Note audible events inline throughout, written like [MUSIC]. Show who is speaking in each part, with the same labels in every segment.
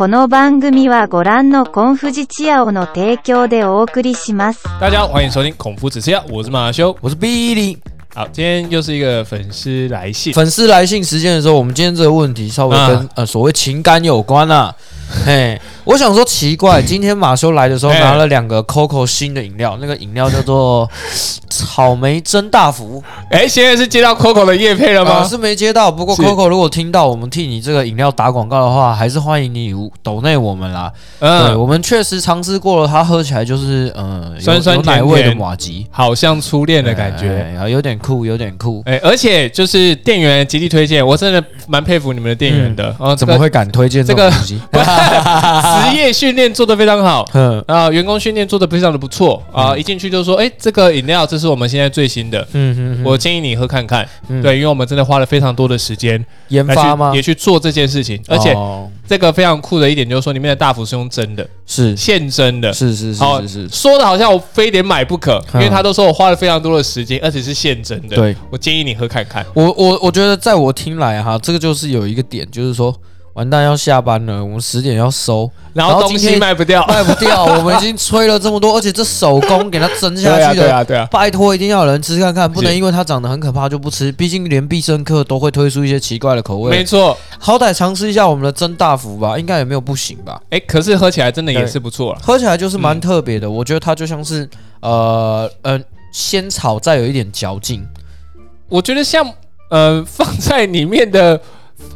Speaker 1: この番組はご覧のコンフジチアオの提供でお送りします。
Speaker 2: 大家好，欢迎收听孔夫子吃药，我是马修。
Speaker 3: 我是 Billy。
Speaker 2: 好，今天又是一个粉丝来信，
Speaker 3: 粉丝来信时间的时候，我们今天这个问题稍微跟、
Speaker 2: 啊
Speaker 3: 呃所谓情感有关啊。嘿，我想说奇怪，今天马修来的时候拿了两个 Coco 新的饮料，那个饮料叫做草莓真大福。
Speaker 2: 哎，现在是接到 Coco 的叶配了吗？
Speaker 3: 啊是没接到，不过 Coco 如果听到我们替你这个饮料打广告的话，还是欢迎你抖内我们啦。对，
Speaker 2: 嗯，
Speaker 3: 我们确实尝试过了，它喝起来就是呃有
Speaker 2: 酸酸
Speaker 3: 有奶味的马吉
Speaker 2: 好像初恋的感觉。
Speaker 3: 有点酷，有点酷。
Speaker 2: 哎，而且就是店员极力推荐，我真的蛮佩服你们的店员的。啊，
Speaker 3: 怎么会敢推荐这
Speaker 2: 这个
Speaker 3: 种东西？[LAUGHS]
Speaker 2: 职业训练做得非常好？[LAUGHS]
Speaker 3: 嗯
Speaker 2: 啊，员工训练做得非常的不错啊！一进去就说，哎，这个饮料这是我们现在最新的，
Speaker 3: 嗯哼哼
Speaker 2: 我建议你喝看看。
Speaker 3: 嗯
Speaker 2: 对，因为我们真的花了非常多的时间
Speaker 3: 研发吗？
Speaker 2: 也去做这件事情，而且
Speaker 3: 哦
Speaker 2: 这个非常酷的一点就是说，里面的大福是用蒸的，
Speaker 3: 是
Speaker 2: 现蒸的。
Speaker 3: 是是是是是，
Speaker 2: 说的好像我非得买不可，因
Speaker 3: 嗯
Speaker 2: 为他都说我花了非常多的时间，而且是现蒸的。
Speaker 3: 对
Speaker 2: 我建议你喝看看。
Speaker 3: 我我我觉得在我听来哈，这个就是有一个点，就是说完蛋要下班了，我们十点要收，
Speaker 2: 然后东西卖不掉，
Speaker 3: 卖不掉，我们已经吹了这么多，而且这手工给它蒸下 [LAUGHS] 去的。
Speaker 2: 对啊，对啊。
Speaker 3: 拜托，一定要有人吃看看，不能因为它长得很可怕就不吃。毕竟连必胜客都会推出一些奇怪的口味，
Speaker 2: 没错，
Speaker 3: 好歹尝试一下我们的蒸大福吧，应该也没有不行吧？
Speaker 2: 哎，可是喝起来真的也是不错了。
Speaker 3: 喝起来就是蛮
Speaker 2: 嗯
Speaker 3: 特别的，我觉得它就像是呃呃仙草再有一点嚼劲，
Speaker 2: 我觉得像呃放在里面的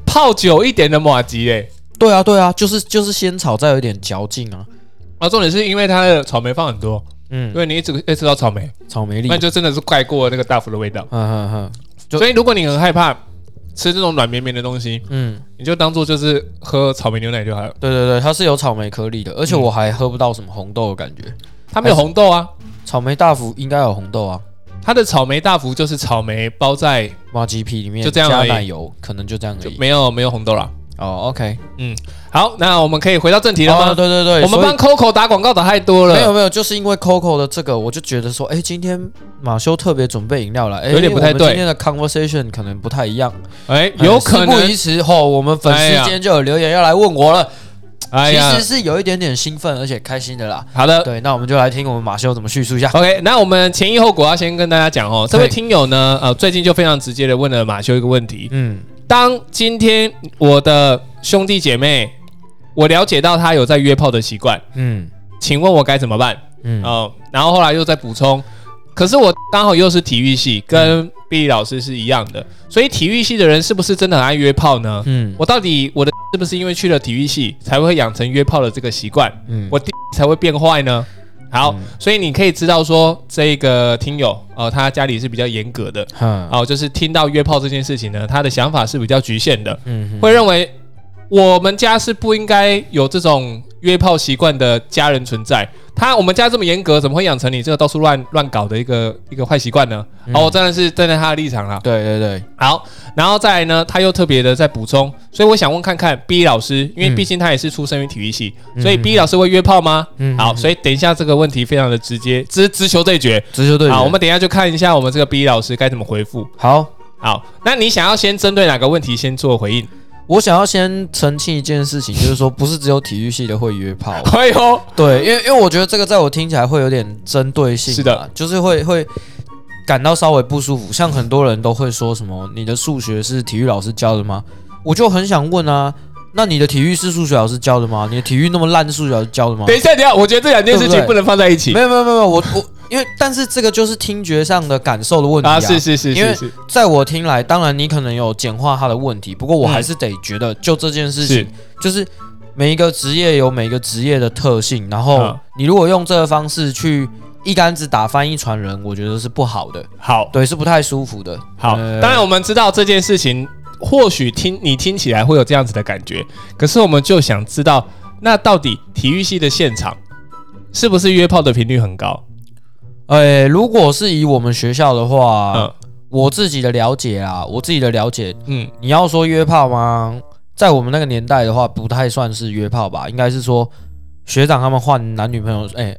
Speaker 2: 泡久一点的马吉，哎，
Speaker 3: 对啊对啊，就是就是仙草再有一点嚼劲啊，
Speaker 2: 啊，重点是因为它的草莓放很多，
Speaker 3: 嗯。
Speaker 2: 因，为你一直一吃到草莓，
Speaker 3: 草莓粒。
Speaker 2: 那，就真的是盖过那个大福的味道。
Speaker 3: 嗯哼哼，
Speaker 2: 所以如果你很害怕吃这种软绵绵的东西，
Speaker 3: 嗯，
Speaker 2: 你就当做就是喝草莓牛奶就好了。
Speaker 3: 对对对，它是有草莓颗粒的，而且
Speaker 2: 嗯。
Speaker 3: 我还喝不到什么红豆的感觉。
Speaker 2: 它没有红豆啊，
Speaker 3: 草莓大福应该有红豆啊，
Speaker 2: 它的草莓大福就是草莓包在
Speaker 3: 麻吉皮里面
Speaker 2: 就这样而已。
Speaker 3: 加奶油，可能就这样而已。
Speaker 2: 没有没有红豆啦。
Speaker 3: 哦，OK，嗯
Speaker 2: 好，那我们可以回到正题了吗？
Speaker 3: 哦对对对，所以
Speaker 2: 我们帮 Coco 打广告打太多了，
Speaker 3: 没有没有，就是因为 Coco 的这个，我就觉得说，哎，今天马修特别准备饮料了，哎，
Speaker 2: 有点不太对。
Speaker 3: 我们今天的 conversation 可能不太一样，
Speaker 2: 哎，
Speaker 3: 哎
Speaker 2: 有可
Speaker 3: 事不
Speaker 2: 能
Speaker 3: 宜迟，吼，我们粉
Speaker 2: 哎呀。
Speaker 3: 丝今天就有留言要来问我了，其
Speaker 2: 哎呀
Speaker 3: 实，是有一点点兴奋而且开心的啦。
Speaker 2: 好的。
Speaker 3: 对，那我们就来听我们马修怎么叙述一下。
Speaker 2: OK，那我们前因后果要先跟大家讲哦。这位听友呢，呃，最近就非常直接的问了马修一个问题：
Speaker 3: 嗯
Speaker 2: 当今天我的兄弟姐妹，我了解到他有在约炮的习惯，
Speaker 3: 嗯
Speaker 2: 请问我该怎么办？
Speaker 3: 嗯，
Speaker 2: 哦，然后后来又再补充，可是我刚好又是体育系，跟毕利老师是一样的，所以体育系的人是不是真的很爱约炮呢？
Speaker 3: 嗯
Speaker 2: 我到底我的是不是因为去了体育系才会养成约炮的这个习惯，
Speaker 3: 嗯。
Speaker 2: 我才会变坏呢？好，
Speaker 3: 嗯。
Speaker 2: 所以你可以知道说，这个听友呃，他家里是比较严格的，
Speaker 3: 嗯
Speaker 2: 哦，就是听到约炮这件事情呢，他的想法是比较局限的，
Speaker 3: 嗯
Speaker 2: 会认为我们家是不应该有这种约炮习惯的家人存在。他我们家这么严格，怎么会养成你这个到处乱乱搞的一个一个坏习惯呢？
Speaker 3: 嗯
Speaker 2: 好，我真的是站在他的立场啦。
Speaker 3: 对对对，
Speaker 2: 好，然后再来呢，他又特别的在补充，所以我想问看看 B 老师，因为
Speaker 3: 嗯
Speaker 2: 毕竟他也是出生于体育系，
Speaker 3: 嗯
Speaker 2: 所以 B 老师会约炮吗？
Speaker 3: 嗯
Speaker 2: 好，所以等一下这个问题非常的直接，直直球对决。
Speaker 3: 直球对决。
Speaker 2: 好，我们等一下就看一下我们这个 B 老师该怎么回复。
Speaker 3: 好，
Speaker 2: 好，那你想要先针对哪个问题先做回应？
Speaker 3: 我想要先澄清一件事情，就是说不是只有体育系的会约炮，[LAUGHS]
Speaker 2: 哎呦，
Speaker 3: 对，因为因为我觉得这个在我听起来会有点针对性，
Speaker 2: 是的，
Speaker 3: 就是会会感到稍微不舒服。像很多人都会说什么，你的数学是体育老师教的吗？我就很想问啊，那你的体育是数学老师教的吗？你的体育那么烂，是数学老师教的吗？
Speaker 2: 等一下，等一下，我觉得这两件事情不能放在一起
Speaker 3: 没有没有，没有我我因为但是这个就是听觉上的感受的问题
Speaker 2: 啊！是是是
Speaker 3: 因为在我听来，当然你可能有简化他的问题，不过我还是得觉得，就这件事情，
Speaker 2: 是
Speaker 3: 就是每一个职业有每个职业的特性，然后
Speaker 2: 嗯
Speaker 3: 你如果用这个方式去一竿子打翻一船人，我觉得是不好的，
Speaker 2: 好
Speaker 3: 对，是不太舒服的。
Speaker 2: 好。
Speaker 3: 呃
Speaker 2: 当然，我们知道这件事情，或许听你听起来会有这样子的感觉，可是我们就想知道，那到底体育系的现场是不是约炮的频率很高？
Speaker 3: 呃，如果是以我们学校的话，
Speaker 2: 嗯。
Speaker 3: 我自己的了解啊，我自己的了解，
Speaker 2: 嗯，
Speaker 3: 你要说约炮吗？在我们那个年代的话，不太算是约炮吧，应该是说学长他们换男女朋友，哎、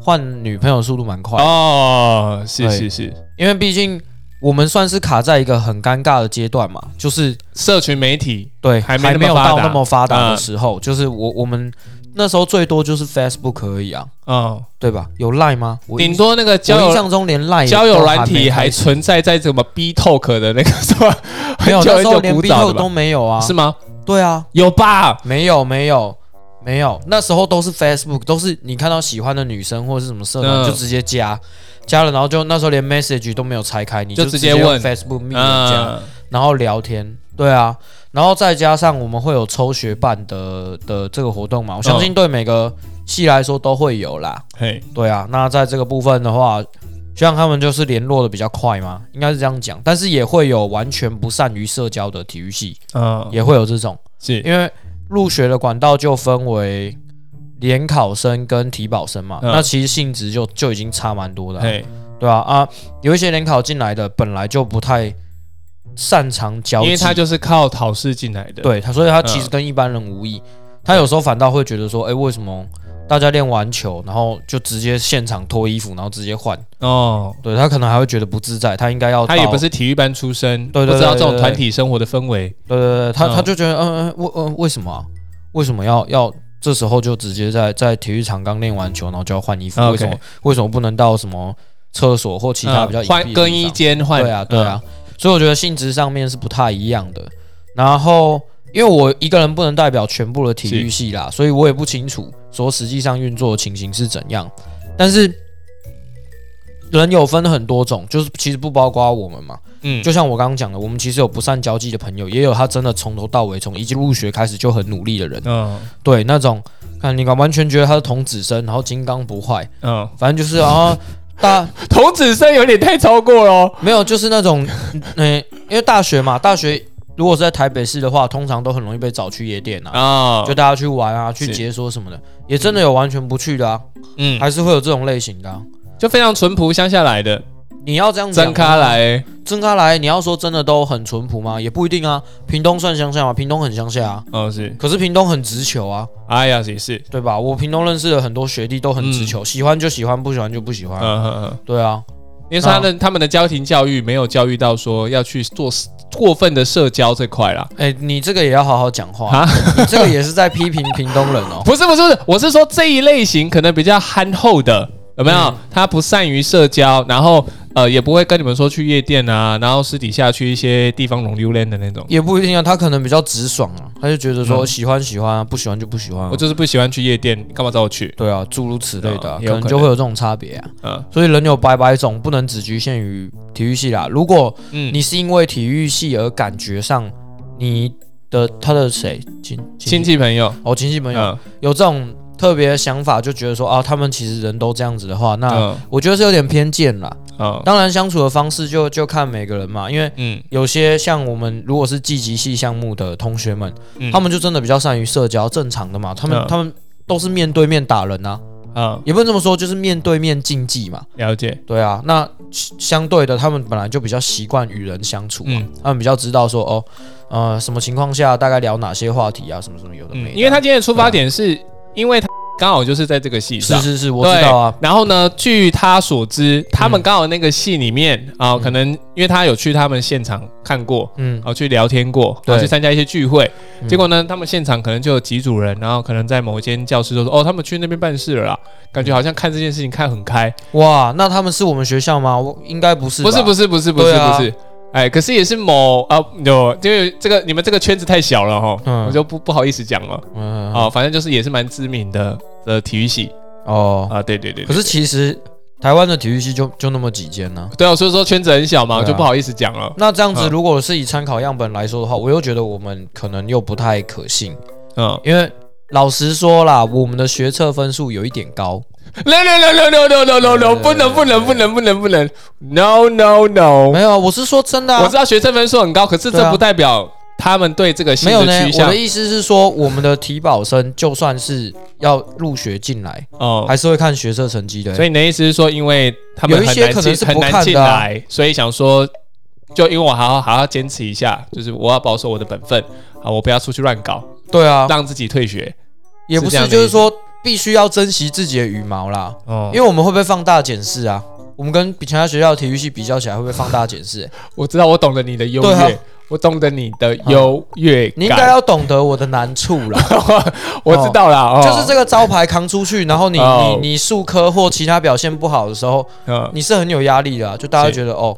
Speaker 3: 换女朋友速度蛮快的，
Speaker 2: 哦，是
Speaker 3: 对。
Speaker 2: 是是，
Speaker 3: 因为毕竟我们算是卡在一个很尴尬的阶段嘛，就是
Speaker 2: 社群媒体
Speaker 3: 对
Speaker 2: 还没那么
Speaker 3: 没有到
Speaker 2: 发达。
Speaker 3: 那么发达的
Speaker 2: 嗯。
Speaker 3: 时候，就是我我们那时候最多就是 Facebook 而已啊，
Speaker 2: 嗯，
Speaker 3: 对吧？有 Line 吗？我
Speaker 2: 顶多那个交
Speaker 3: 印象中连 Line
Speaker 2: 交友软体还存在在什么 B Talk 的那个是吧，[LAUGHS]
Speaker 3: 没有，那时候连 B
Speaker 2: 早
Speaker 3: Talk 都？没有啊，
Speaker 2: 是吗？
Speaker 3: 对啊，
Speaker 2: 有吧？
Speaker 3: 没有没有没有，那时候都是 Facebook，都是你看到喜欢的女生或者是什么社团、
Speaker 2: 嗯
Speaker 3: 就直接加，加了然后就那时候连 message 都没有拆开，你
Speaker 2: 就
Speaker 3: 直
Speaker 2: 接问
Speaker 3: Facebook 密人家，
Speaker 2: 嗯，
Speaker 3: 然后聊天，对啊，然后再加上我们会有抽学办的的这个活动嘛，我相信对每个系来说都会有啦，
Speaker 2: 嘿，
Speaker 3: 对啊，那在这个部分的话。希望他们就是联络的比较快嘛，应该是这样讲，但是也会有完全不善于社交的体育系，
Speaker 2: 嗯，
Speaker 3: 也会有这种。
Speaker 2: 是，
Speaker 3: 因为入学的管道就分为联考生跟体保生嘛，
Speaker 2: 嗯。
Speaker 3: 那其实性质就就已经差蛮多的啊、
Speaker 2: 嘿，
Speaker 3: 对啊啊，有一些联考进来的本来就不太擅长交际，
Speaker 2: 因为他就是靠考试进来的，，
Speaker 3: 对他，所以他其实
Speaker 2: 嗯
Speaker 3: 跟一般人无异。他有时候反倒会觉得说，哎、为什么大家练完球，然后就直接现场脱衣服，然后直接换？
Speaker 2: 哦，
Speaker 3: 对他可能还会觉得不自在，他应该要
Speaker 2: 他也不是体育班出身，不知道这种团体生活的氛围，
Speaker 3: 对对对，他、
Speaker 2: 嗯。
Speaker 3: 他就觉得，嗯嗯，为嗯为什么啊、为什么要要这时候就直接在在体育场刚练完球，然后就要换衣服？为什么为什么不能到什么厕所或其他比较
Speaker 2: 更衣？间换，
Speaker 3: 对啊，对啊，所以我觉得性质上面是不太一样的。然后，因为我一个人不能代表全部的体育系啦，所以我也不清楚说实际上运作的情形是怎样。但是人有分很多种，就是其实不包括我们嘛。
Speaker 2: 嗯，
Speaker 3: 就像我刚刚讲的，我们其实有不善交际的朋友，也有他真的从头到尾，从一入学开始就很努力的人。
Speaker 2: 嗯
Speaker 3: 对，那种看你完全觉得他是童子身，然后金刚不坏，
Speaker 2: 嗯，
Speaker 3: 反正就是啊，[LAUGHS] 大
Speaker 2: 童子身有点太超过了哦，
Speaker 3: 没有就是那种，嗯、因为大学嘛，大学如果是在台北市的话，通常都很容易被找去夜店啊，
Speaker 2: 啊，
Speaker 3: 就大家去玩啊，去解锁什么的，也真的有完全不去的啊，
Speaker 2: 嗯，
Speaker 3: 还是会有这种类型的、啊。
Speaker 2: 就非常淳朴乡下来的，
Speaker 3: 你要这样讲
Speaker 2: 真开，来，
Speaker 3: 真开来，你要说真的都很淳朴吗？也不一定啊。屏东算乡下吗？屏东很乡下啊，
Speaker 2: 哦是，
Speaker 3: 可是屏东很直球啊。
Speaker 2: 哎呀也是，
Speaker 3: 对吧？我屏东认识的很多学弟都很直球，喜欢就喜欢，不喜欢就不喜欢。
Speaker 2: 嗯嗯嗯，
Speaker 3: 对啊，
Speaker 2: 因为他的他们的家庭教育没有教育到说要去做过分的社交这块啦。
Speaker 3: 哎、你这个也要好好讲话
Speaker 2: 啊，
Speaker 3: 你这个也是在批评屏东人哦。[LAUGHS]
Speaker 2: 不是不是不是，我是说这一类型可能比较憨厚的，有没有？
Speaker 3: 嗯
Speaker 2: 他不善于社交，然后呃也不会跟你们说去夜店啊，然后私底下去一些地方龙溜连的那种。
Speaker 3: 也不一定啊，他可能比较直爽啊，他就觉得说
Speaker 2: 嗯
Speaker 3: 喜欢喜欢啊，不喜欢就不喜欢、啊
Speaker 2: 我。就是不喜欢去夜店，干嘛找我去？
Speaker 3: 对啊，诸如此类的啊、可能就会有这种差别啊。
Speaker 2: 嗯
Speaker 3: 所以人有百百种，不能只局限于体育系啦。如果
Speaker 2: 嗯，
Speaker 3: 你是因为体育系而感觉上你的他的谁亲
Speaker 2: 亲戚朋友，
Speaker 3: 哦亲戚朋友、
Speaker 2: 嗯
Speaker 3: 有这种特别想法，就觉得说啊，他们其实人都这样子的话，那
Speaker 2: 嗯
Speaker 3: 我觉得是有点偏见啦。
Speaker 2: 嗯。
Speaker 3: 当然，相处的方式就就看每个人嘛，因为
Speaker 2: 嗯。
Speaker 3: 有些像我们如果是积极系项目的同学们，
Speaker 2: 嗯。
Speaker 3: 他们就真的比较善于社交，正常的嘛。他们、
Speaker 2: 嗯。
Speaker 3: 他们都是面对面打人啊，
Speaker 2: 嗯。
Speaker 3: 也不能这么说，就是面对面竞技嘛。
Speaker 2: 了解，
Speaker 3: 对啊，那相对的，他们本来就比较习惯与人相处嘛，
Speaker 2: 嗯。
Speaker 3: 他们比较知道说哦，呃，什么情况下大概聊哪些话题啊，什么什么有的没的。
Speaker 2: 嗯，因为他今天的出发点是因为他刚好就是在这个戏上。
Speaker 3: 是是是，我知道啊，
Speaker 2: 然后呢，据他所知，他们
Speaker 3: 嗯
Speaker 2: 刚好那个戏里面啊、可能因为他有去他们现场看过，
Speaker 3: 嗯，
Speaker 2: 然后，去聊天过，
Speaker 3: 对。
Speaker 2: 然后去参加一些聚会，
Speaker 3: 嗯。
Speaker 2: 结果呢，他们现场可能就有几组人，然后可能在某一间教室就说，哦，他们去那边办事了啦，感觉好像看这件事情看很开，
Speaker 3: 哇，那他们是我们学校吗？我应该不是吧，
Speaker 2: 不是不是不是不是不是，哎，可是也是某啊有，因为这个你们这个圈子太小了哈，
Speaker 3: 嗯。
Speaker 2: 我就不不好意思讲了，
Speaker 3: 嗯，
Speaker 2: 哦，反正就是也是蛮知名的的体育系。
Speaker 3: 哦，
Speaker 2: 啊，对对对，对
Speaker 3: 可是其实台湾的体育系就就那么几间呢、
Speaker 2: 对啊，所以说圈子很小嘛，
Speaker 3: 啊。
Speaker 2: 就不好意思讲了，
Speaker 3: 那这样子，
Speaker 2: 嗯。
Speaker 3: 如果是以参考样本来说的话，我又觉得我们可能又不太可信，
Speaker 2: 嗯，
Speaker 3: 因为老实说啦，我们的学测分数有一点高。
Speaker 2: No no no no no no no no，不能不能不能不能不能，no no no，
Speaker 3: 没有啊，我是说真的、啊，
Speaker 2: 我知道学测分数很高，可是这不代表他们对这个系
Speaker 3: 没有。
Speaker 2: 向
Speaker 3: 我的意思是说，我们的体保生就算是要入学进来，
Speaker 2: 哦。
Speaker 3: 还是会看学测成绩的、
Speaker 2: 所以你的意思是说，因为他们
Speaker 3: 有一些可能是
Speaker 2: 进很难
Speaker 3: 不看的啊。
Speaker 2: 进来，所以想说，就因为我好好好好坚持一下，就是我要保守我的本分啊，我不要出去乱搞，
Speaker 3: 对啊，
Speaker 2: 让自己退学。
Speaker 3: 也不是就是说必须要珍惜自己的羽毛啦，
Speaker 2: 哦。
Speaker 3: 因为我们会不会放大检视啊。我们跟比其他学校的体育系比较起来，会不会放大检视、欸 [LAUGHS]
Speaker 2: 我知道，我懂得你的优越，我懂得你的优越感。
Speaker 3: 你应该要懂得我的难处啦。[LAUGHS]
Speaker 2: 我知道啦，哦，
Speaker 3: 就是这个招牌扛出去，然后你
Speaker 2: 哦。
Speaker 3: 你你数科或其他表现不好的时候，
Speaker 2: 嗯，
Speaker 3: 你是很有压力的啊、就大家觉得哦，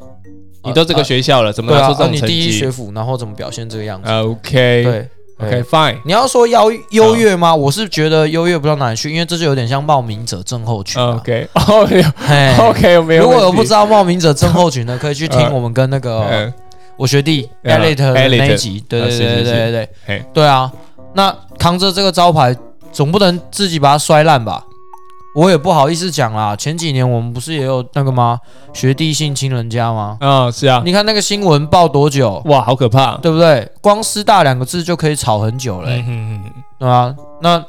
Speaker 2: 你都这个学校了，怎么
Speaker 3: 对啊，
Speaker 2: 拿出这种成
Speaker 3: 啊你第一学府，然后怎么表现这个样子
Speaker 2: ？？OK，
Speaker 3: 对
Speaker 2: ，OK
Speaker 3: 对
Speaker 2: fine，
Speaker 3: 你要说优优越吗？我是觉得优越不到哪里去，因为这就有点像冒名者症候群、啊。
Speaker 2: OK，[LAUGHS] 哦，没有
Speaker 3: 嘿
Speaker 2: OK，没有。
Speaker 3: 如果有不知道冒名者症候群的，可以去听 [LAUGHS]
Speaker 2: 呃
Speaker 3: 我们跟那个
Speaker 2: 嗯，
Speaker 3: 我学弟
Speaker 2: 呃
Speaker 3: Elite 的那集。对对对对对对对啊！那扛着这个招牌，总不能自己把它摔烂吧？我也不好意思讲啦。前几年我们不是也有那个吗？学弟性侵人家吗？
Speaker 2: 嗯，是啊，
Speaker 3: 你看那个新闻报多久，
Speaker 2: 哇，好可怕。
Speaker 3: 对不对？光师大两个字就可以吵很久了、欸
Speaker 2: 嗯嗯嗯，
Speaker 3: 对啊，那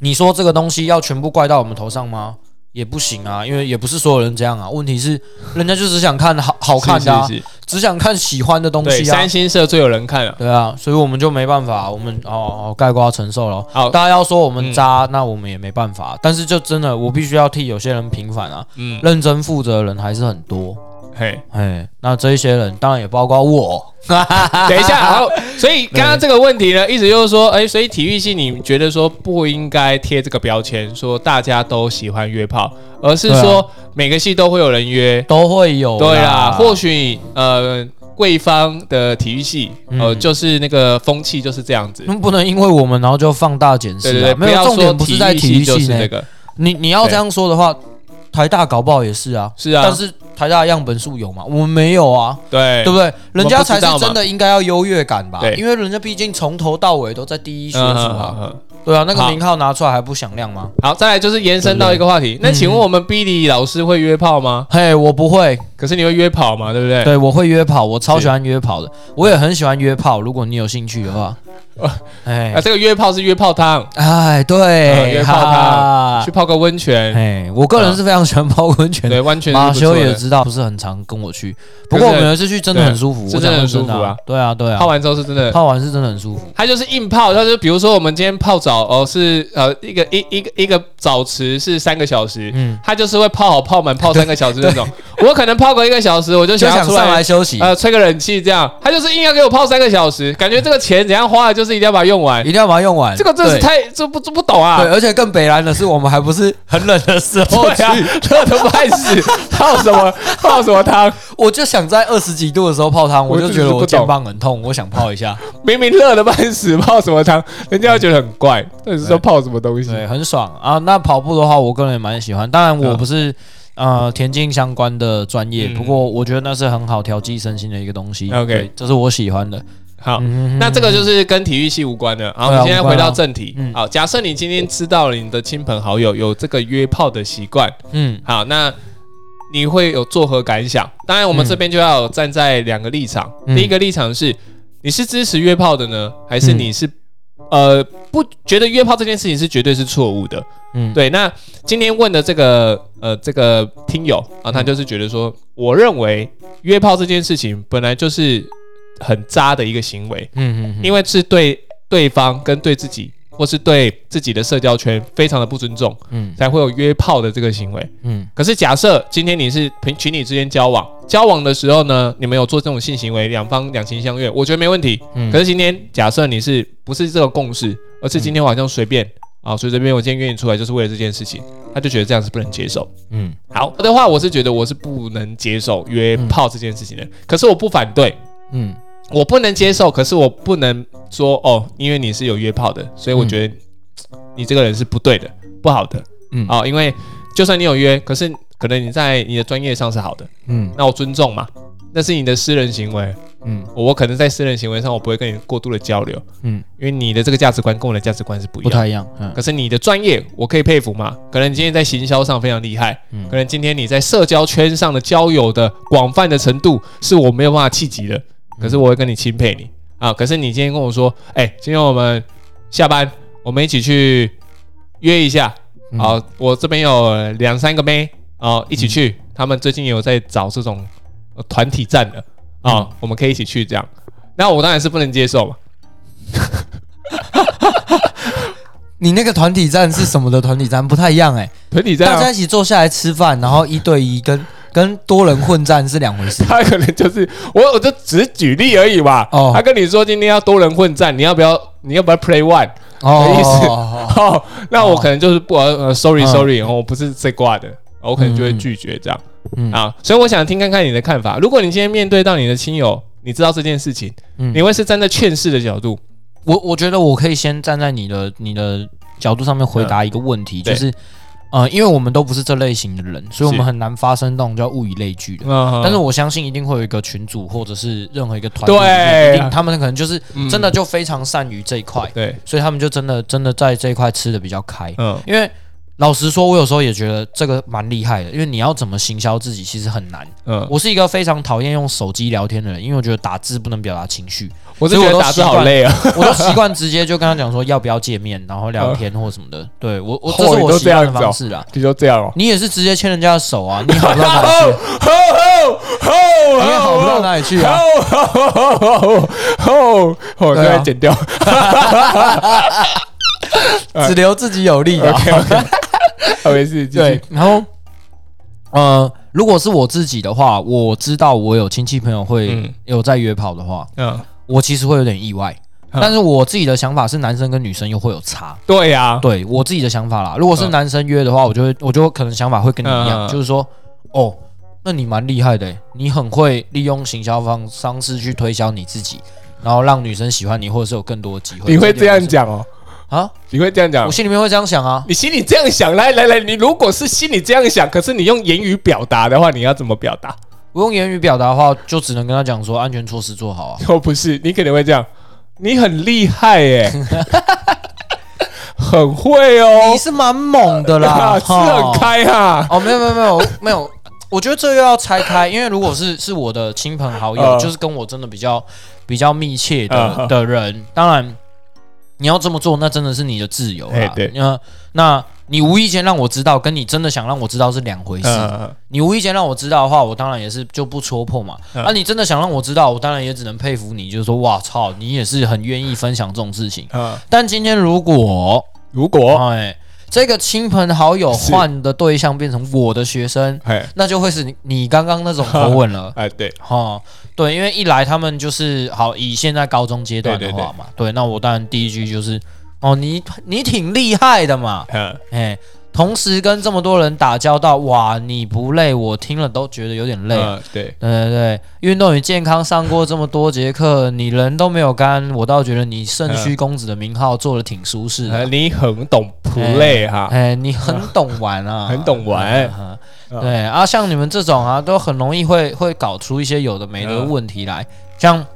Speaker 3: 你说这个东西要全部怪到我们头上吗？也不行啊，因为也不是所有人这样啊。问题是，人家就只想看好 [LAUGHS] 好看的、啊，
Speaker 2: 是是是
Speaker 3: 只想看喜欢的东，西啊
Speaker 2: 三。星社最有人看了。
Speaker 3: 对啊，所以我们就没办法，我们哦哦盖瓜承受了。
Speaker 2: 好，
Speaker 3: 大家要说我们渣，那我们也没办法。但是就真的，我必须要替有些人平反啊。
Speaker 2: 嗯，
Speaker 3: 认真负责的人还是很多。
Speaker 2: 嘿，
Speaker 3: 哎，那这一些人当然也包括我。[LAUGHS]
Speaker 2: 等一下，好，所以刚刚这个问题呢，意思就是说，哎，所以体育系你觉得说不应该贴这个标签，说大家都喜欢约炮，而是说每个系都会有人约，
Speaker 3: 都会有
Speaker 2: 对啦，或许呃贵方的体育系，呃
Speaker 3: 嗯
Speaker 2: 就是那个风气就是这样子，
Speaker 3: 嗯不能因为我们然后就放大检视啊。
Speaker 2: 对对对，
Speaker 3: 没有重
Speaker 2: 要说
Speaker 3: 点不是在体育系内
Speaker 2: 就是这，个，
Speaker 3: 你你要这样说的话，台大搞不好也是啊。
Speaker 2: 是啊，
Speaker 3: 但是台大样本数有吗？我们没有啊，
Speaker 2: 对
Speaker 3: 对不对？人家才是真的应该要优越感吧
Speaker 2: 对？
Speaker 3: 因为人家毕竟从头到尾都在第一学府
Speaker 2: 嗯
Speaker 3: 啊。
Speaker 2: 嗯嗯
Speaker 3: 对啊，那个名号拿出来还不响亮吗？
Speaker 2: 好，再来就是延伸到一个话题，那请问我们 Billy 老师会约炮吗？
Speaker 3: 嘿，我不会，
Speaker 2: 可是你会约跑嘛，对不对？
Speaker 3: 对我会约跑，我超喜欢约跑的，我也很喜欢约炮。如果你有兴趣的话，[LAUGHS] 哎
Speaker 2: 啊，这个约炮是约泡汤，
Speaker 3: 哎，
Speaker 2: 啊
Speaker 3: 对，
Speaker 2: 约泡汤去泡个温泉，
Speaker 3: 哎，我个人是非常喜欢泡温泉的。
Speaker 2: 对，温泉
Speaker 3: 马修也知道，不是很常跟我去，不过我们有一次去真的很舒服，
Speaker 2: 是真的很舒服啊。
Speaker 3: 对啊，对啊，
Speaker 2: 泡完之后是真的，
Speaker 3: 泡完是真的很舒服。
Speaker 2: 它就是硬泡，它就比如说我们今天泡澡哦，是呃一个一一个一个澡池是三个小时，
Speaker 3: 嗯，
Speaker 2: 它就是会泡好泡满泡三个小时那种。[LAUGHS] 我可能泡个一个小时，我就
Speaker 3: 就想
Speaker 2: 想要出
Speaker 3: 上来
Speaker 2: 来。
Speaker 3: 休息，
Speaker 2: 呃，吹个冷气这样，他就是硬要给我泡三个小时，感觉这个钱怎样花的，就是一定要把它用完
Speaker 3: 一。定要把它用完。
Speaker 2: 这个真是
Speaker 3: 对
Speaker 2: 太这不这不懂啊！
Speaker 3: 对，而且更北蓝的是，我们还不是很冷的时候
Speaker 2: 对啊，
Speaker 3: 去，
Speaker 2: 热的半死，[LAUGHS] 泡什么泡什么汤？
Speaker 3: 我就想在二十几度的时候泡汤，我就觉得我肩膀很痛，我想泡一下，
Speaker 2: 明明热的半死，泡什么汤？人家会觉得很怪，到底是说泡什么东西？
Speaker 3: 对，很爽啊。那跑步的话，我个人也蛮喜欢，当然我
Speaker 2: 嗯
Speaker 3: 不是。呃，田径相关的专业，
Speaker 2: 嗯
Speaker 3: 不过我觉得那是很好调剂身心的一个东西。
Speaker 2: OK
Speaker 3: 对这是我喜欢的。
Speaker 2: 好，
Speaker 3: 嗯
Speaker 2: 那这个就是跟体育系无关的。好，我
Speaker 3: 对啊
Speaker 2: 们现在回到正题
Speaker 3: 嗯。
Speaker 2: 好，假设你今天知道了你的亲朋好友有这个约炮的习惯，
Speaker 3: 嗯
Speaker 2: 好，那你会有作何感想？当然，我们
Speaker 3: 嗯
Speaker 2: 这边就要有站在两个立场。
Speaker 3: 嗯
Speaker 2: 第一个立场是，你是支持约炮的呢，还是
Speaker 3: 嗯
Speaker 2: 你是呃不觉得约炮这件事情是绝对是错误的？
Speaker 3: 嗯，
Speaker 2: 对，那今天问的这个呃这个听友啊，他就是觉得说，我认为约炮这件事情本来就是很渣的一个行为，
Speaker 3: 嗯嗯嗯，
Speaker 2: 因为是对对方跟对自己，或是对自己的社交圈非常的不尊重，
Speaker 3: 嗯
Speaker 2: 才会有约炮的这个行为。
Speaker 3: 嗯
Speaker 2: 可是假设今天你是情情侣之间交往，交往的时候呢，你们有做这种性行为，两方两情相悦，我觉得没问题。
Speaker 3: 嗯，
Speaker 2: 可是今天假设你是不是这个共识，而是今天我好像随便啊，随随便我今天约你出来就是为了这件事情，他就觉得这样是不能接受。
Speaker 3: 嗯
Speaker 2: 好的话，我是觉得我是不能接受约炮这件事情的，可是我不反对。
Speaker 3: 嗯
Speaker 2: 我不能接受，可是我不能说哦，因为你是有约炮的，所以我觉得你这个人是不对的、不好的。
Speaker 3: 嗯。
Speaker 2: 哦、因为就算你有约，可是可能你在你的专业上是好的，
Speaker 3: 嗯。
Speaker 2: 那我尊重嘛，那是你的私人行为，
Speaker 3: 嗯。
Speaker 2: 我可能在私人行为上我不会跟你过度的交流，
Speaker 3: 嗯，
Speaker 2: 因为你的这个价值观跟我的价值观是不一样。
Speaker 3: 不太一样。嗯。
Speaker 2: 可是你的专业我可以佩服嘛，可能你今天在行销上非常厉害，
Speaker 3: 嗯。
Speaker 2: 可能今天你在社交圈上的交友的广泛的程度是我没有办法企及的，可是我会跟你钦佩你。啊。可是你今天跟我说，哎、今天我们下班，我们一起去约一下，
Speaker 3: 嗯。
Speaker 2: 好、我这边有两三个妹哦，一起去，他们最近有在找这种呃团体战的。啊、
Speaker 3: 嗯。
Speaker 2: 我们可以一起去这样。那我当然是不能接受嘛，[LAUGHS]
Speaker 3: 你那个团体战是什么的团体战？不太一样哎、
Speaker 2: 团体战、啊。
Speaker 3: 大家一起坐下来吃饭，然后一对一跟跟多人混战是两回事。[LAUGHS]
Speaker 2: 他可能就是我，我就只是举例而已吧。
Speaker 3: 哦
Speaker 2: 他跟你说今天要多人混战，你要不要？你要不要 play one？
Speaker 3: 哦
Speaker 2: 的意思
Speaker 3: 哦 [LAUGHS]
Speaker 2: 哦，那我可能就是不呃，sorry
Speaker 3: 嗯
Speaker 2: sorry，哦，我不是这挂的，我可能就会拒绝这样
Speaker 3: 嗯
Speaker 2: 啊。所以我想听看看你的看法。如果你今天面对到你的亲友，你知道这件事情，
Speaker 3: 嗯
Speaker 2: 你会是站在劝世的角度，
Speaker 3: 我我觉得我可以先站在你的你的角度上面回答一个问题，
Speaker 2: 对
Speaker 3: 就是呃，因为我们都不是这类型的人，所以我们很难发生那种叫物以类聚的。
Speaker 2: 嗯
Speaker 3: 但是我相信一定会有一个群组或者是任何一个团
Speaker 2: 对。
Speaker 3: 体里面，一定他们可能就是
Speaker 2: 嗯。
Speaker 3: 真的就非常善于这一块，
Speaker 2: 对，
Speaker 3: 所以他们就真的真的在这一块吃的比较开。
Speaker 2: 嗯。
Speaker 3: 因为老实说，我有时候也觉得这个蛮厉害的，因为你要怎么行销自己其实很难。
Speaker 2: 嗯，
Speaker 3: 我是一个非常讨厌用手机聊天的人，因为我觉得打字不能表达情绪，
Speaker 2: 我是觉得打字好累啊，[LAUGHS]
Speaker 3: 我都习惯直接就跟他讲说要不要见面，然后聊天或什么的。对我，我
Speaker 2: 哦
Speaker 3: 这是我习惯的方式啦。
Speaker 2: 你就这样哦。
Speaker 3: 你也是直接牵人家的手啊，你好不到哪里去，[LAUGHS] 你也好不到哪里去啊。
Speaker 2: 哦哦哦，这
Speaker 3: 对啊
Speaker 2: 个剪掉。[LAUGHS]
Speaker 3: 只留自己有利啊。
Speaker 2: OK OK，好没事，
Speaker 3: 对，然后呃，如果是我自己的话，我知道我有亲戚朋友会
Speaker 2: 嗯
Speaker 3: 有在约炮的话，
Speaker 2: 嗯，
Speaker 3: 我其实会有点意外。
Speaker 2: 嗯
Speaker 3: 但是我自己的想法是，男生跟女生又会有差。
Speaker 2: 对呀，
Speaker 3: 对我自己的想法啦，如果是
Speaker 2: 嗯
Speaker 3: 男生约的话，我就会，我就可能想法会跟你一样，就是说，哦，那你蛮厉害的欸，你很会利用行销方方式去推销你自己，然后让女生喜欢你，或者是有更多的机会。
Speaker 2: 你会这样讲哦？
Speaker 3: 啊？
Speaker 2: 你会这样讲
Speaker 3: 我？心里面会这样想啊。
Speaker 2: 你心里这样想，来来来，你如果是心里这样想，可是你用言语表达的话，你要怎么表达？
Speaker 3: 我用言语表达的话，就只能跟他讲说，安全措施做好啊。
Speaker 2: 哦，不是，你可能会这样，你很厉害耶，[LAUGHS] 很会哦
Speaker 3: 你，是蛮猛的啦，[LAUGHS]
Speaker 2: 是很开哈。
Speaker 3: 哦，没有没有没有没有，我觉得这又要拆开，因为如果是是我的亲朋好友，
Speaker 2: 嗯
Speaker 3: 就是跟我真的比较比较密切的、
Speaker 2: 嗯
Speaker 3: 的人，当然你要这么做，那真的是你的自由啦。
Speaker 2: 哎对
Speaker 3: 那那你无意间让我知道，跟你真的想让我知道是两回事。
Speaker 2: 嗯，
Speaker 3: 你无意间让我知道的话，我当然也是就不戳破嘛。
Speaker 2: 嗯
Speaker 3: 啊，你真的想让我知道，我当然也只能佩服你，就是说，哇操，你也是很愿意分享这种事情。
Speaker 2: 嗯，
Speaker 3: 但今天如果
Speaker 2: 如果，
Speaker 3: 哎，这个亲朋好友换的对象变成我的学生，
Speaker 2: 哎
Speaker 3: 那就会是你你刚刚那种口吻了。[LAUGHS]
Speaker 2: 哎，对，
Speaker 3: 哈，对，因为一来他们就是好，以现在高中阶段的话嘛，对那我当然第一句就是，哦，你你挺厉害的嘛，
Speaker 2: 嗯，
Speaker 3: 哎，同时跟这么多人打交道，哇，你不累，我听了都觉得有点累。
Speaker 2: 嗯，对，
Speaker 3: 对对对，运动与健康上过这么多节课，你人都没有干，我倒觉得你肾虚公子的名号做的挺舒适的
Speaker 2: 呃。你很懂 play 哈，
Speaker 3: 哎，你很懂玩啊，
Speaker 2: 很懂玩
Speaker 3: 嗯
Speaker 2: 嗯。
Speaker 3: 对啊，像你们这种啊，都很容易会会搞出一些有的没的
Speaker 2: 嗯。
Speaker 3: 问题来。像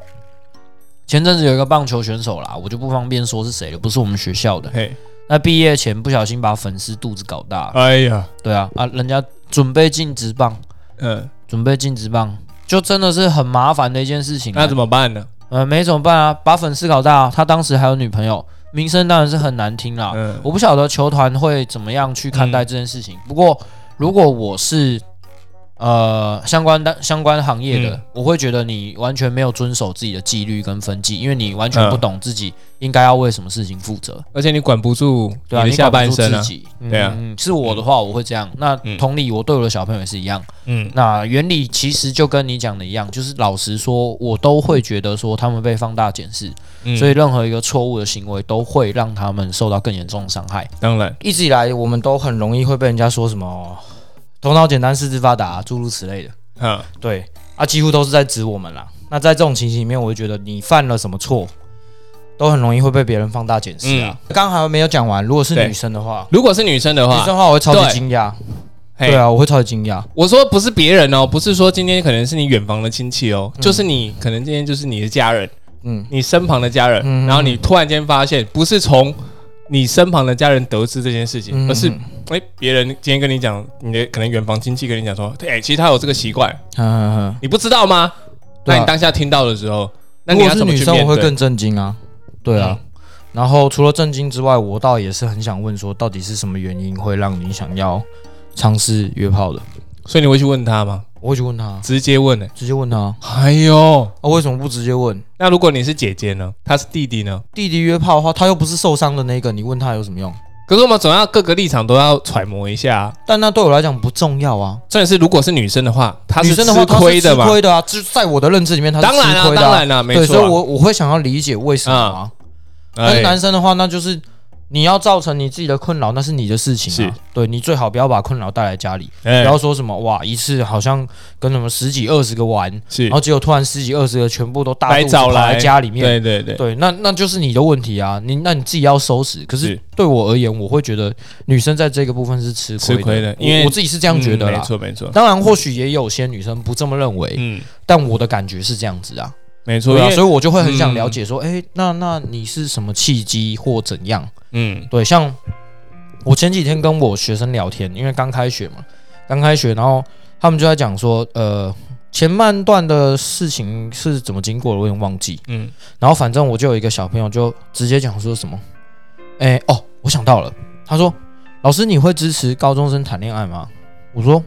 Speaker 3: 前阵子有一个棒球选手啦，我就不方便说是谁了，不是我们学校的。
Speaker 2: 嘿，
Speaker 3: 那毕业前不小心把粉丝肚子搞大了，
Speaker 2: 哎呀，
Speaker 3: 对啊啊，人家准备进职棒，
Speaker 2: 嗯，
Speaker 3: 准备进职棒，就真的是很麻烦的一件事情啊。
Speaker 2: 那怎么办呢？
Speaker 3: 呃，没怎么办啊，把粉丝搞大，他当时还有女朋友，名声当然是很难听啦。
Speaker 2: 嗯，
Speaker 3: 我不晓得球团会怎么样去看待这件事情。不过，如果我是呃相关的相关行业的，
Speaker 2: 嗯
Speaker 3: 我会觉得你完全没有遵守自己的纪律跟分际，因为你完全不
Speaker 2: 嗯
Speaker 3: 懂自己应该要为什么事情负责。
Speaker 2: 而且你管不住你的下半身啊，
Speaker 3: 自己。
Speaker 2: 对啊
Speaker 3: 嗯，是我的话，我会这样。那
Speaker 2: 嗯
Speaker 3: 同理，我对我的小朋友也是一样。
Speaker 2: 嗯，
Speaker 3: 那原理其实就跟你讲的一样，就是老实说，我都会觉得说他们被放大检视，
Speaker 2: 嗯
Speaker 3: 所以任何一个错误的行为都会让他们受到更严重的伤害。
Speaker 2: 当然，
Speaker 3: 一直以来，我们都很容易会被人家说什么头脑简单、四肢发达，诸如此类的。
Speaker 2: 嗯，
Speaker 3: 对啊，几乎都是在指我们啦。那在这种情形里面，我就觉得你犯了什么错，都很容易会被别人放大检视啊。刚刚还没有讲完，如果是女生的话，
Speaker 2: 如果是女生的话
Speaker 3: 女生，的话我会超级惊讶。对，啊，我会超级惊讶。
Speaker 2: 我说不是别人哦，不是说今天可能是你远房的亲戚哦，
Speaker 3: 嗯
Speaker 2: 就是你可能今天就是你的家人，
Speaker 3: 嗯，
Speaker 2: 你身旁的家人，
Speaker 3: 嗯
Speaker 2: 然后你突然间发现，不是从你身旁的家人得知这件事情，
Speaker 3: 嗯
Speaker 2: 而是哎别人今天跟你讲，你的可能远房亲戚跟你讲说，哎，其实他有这个习惯，
Speaker 3: 嗯嗯嗯。
Speaker 2: 你不知道吗？那你当下听到的时候，那你要怎么去
Speaker 3: 女生，我？会更震惊啊。对啊。
Speaker 2: 嗯
Speaker 3: 然后除了震惊之外，我倒也是很想问说，到底是什么原因会让你想要尝试约炮的？
Speaker 2: 所以你会去问他吗？
Speaker 3: 我会去问他，
Speaker 2: 直接问呢？
Speaker 3: 直接问他啊，
Speaker 2: 哎呦，
Speaker 3: 为什么不直接问？
Speaker 2: 那如果你是姐姐呢？他是弟弟呢？
Speaker 3: 弟弟约炮的话，他又不是受伤的那个，你问他有什么用？
Speaker 2: 可是我们总要各个立场都要揣摩一下、啊。
Speaker 3: 但那对我来讲不重要啊。
Speaker 2: 重点是，如果是女生的话，她是
Speaker 3: 女生的话，
Speaker 2: 吃亏的嘛
Speaker 3: 吃？亏的啊，就是在我的认知里面，她是
Speaker 2: 当然啦、
Speaker 3: 吃亏的啊
Speaker 2: 当然啦、没
Speaker 3: 对，
Speaker 2: 错啊、
Speaker 3: 所以我我会想要理解为什么啊。但是
Speaker 2: 哎
Speaker 3: 男生的话，那就是你要造成你自己的困扰，那是你的事情啊。对你最好不要把困扰带来家里，
Speaker 2: 哎
Speaker 3: 不要说什么哇，一次好像跟什么十几二十个玩，然后结果突然十几二十个全部都大
Speaker 2: 来
Speaker 3: 肚子跑
Speaker 2: 找来
Speaker 3: 来家里面。
Speaker 2: 对对对，
Speaker 3: 对，那那就是你的问题啊，你那你自己要收拾。可是
Speaker 2: 是
Speaker 3: 对我而言，我会觉得女生在这个部分是吃亏
Speaker 2: 吃亏的
Speaker 3: 我
Speaker 2: 因为
Speaker 3: 我自己是这样觉得
Speaker 2: 嗯
Speaker 3: 啦。
Speaker 2: 没错没错，
Speaker 3: 当然，或许也有些女生不这么认为，
Speaker 2: 嗯，
Speaker 3: 但我的感觉是这样子啊。
Speaker 2: 没错，
Speaker 3: 啊，所以我就会很想
Speaker 2: 嗯
Speaker 3: 了解说，哎、那那你是什么契机或怎样？
Speaker 2: 嗯
Speaker 3: 对，像我前几天跟我学生聊天，因为刚开学嘛，刚开学，然后他们就在讲说，呃，前半段的事情是怎么经过的，我有点忘记。
Speaker 2: 嗯
Speaker 3: 然后反正我就有一个小朋友就直接讲说什么，哎、哦，我想到了，他说，老师你会支持高中生谈恋爱吗？我说。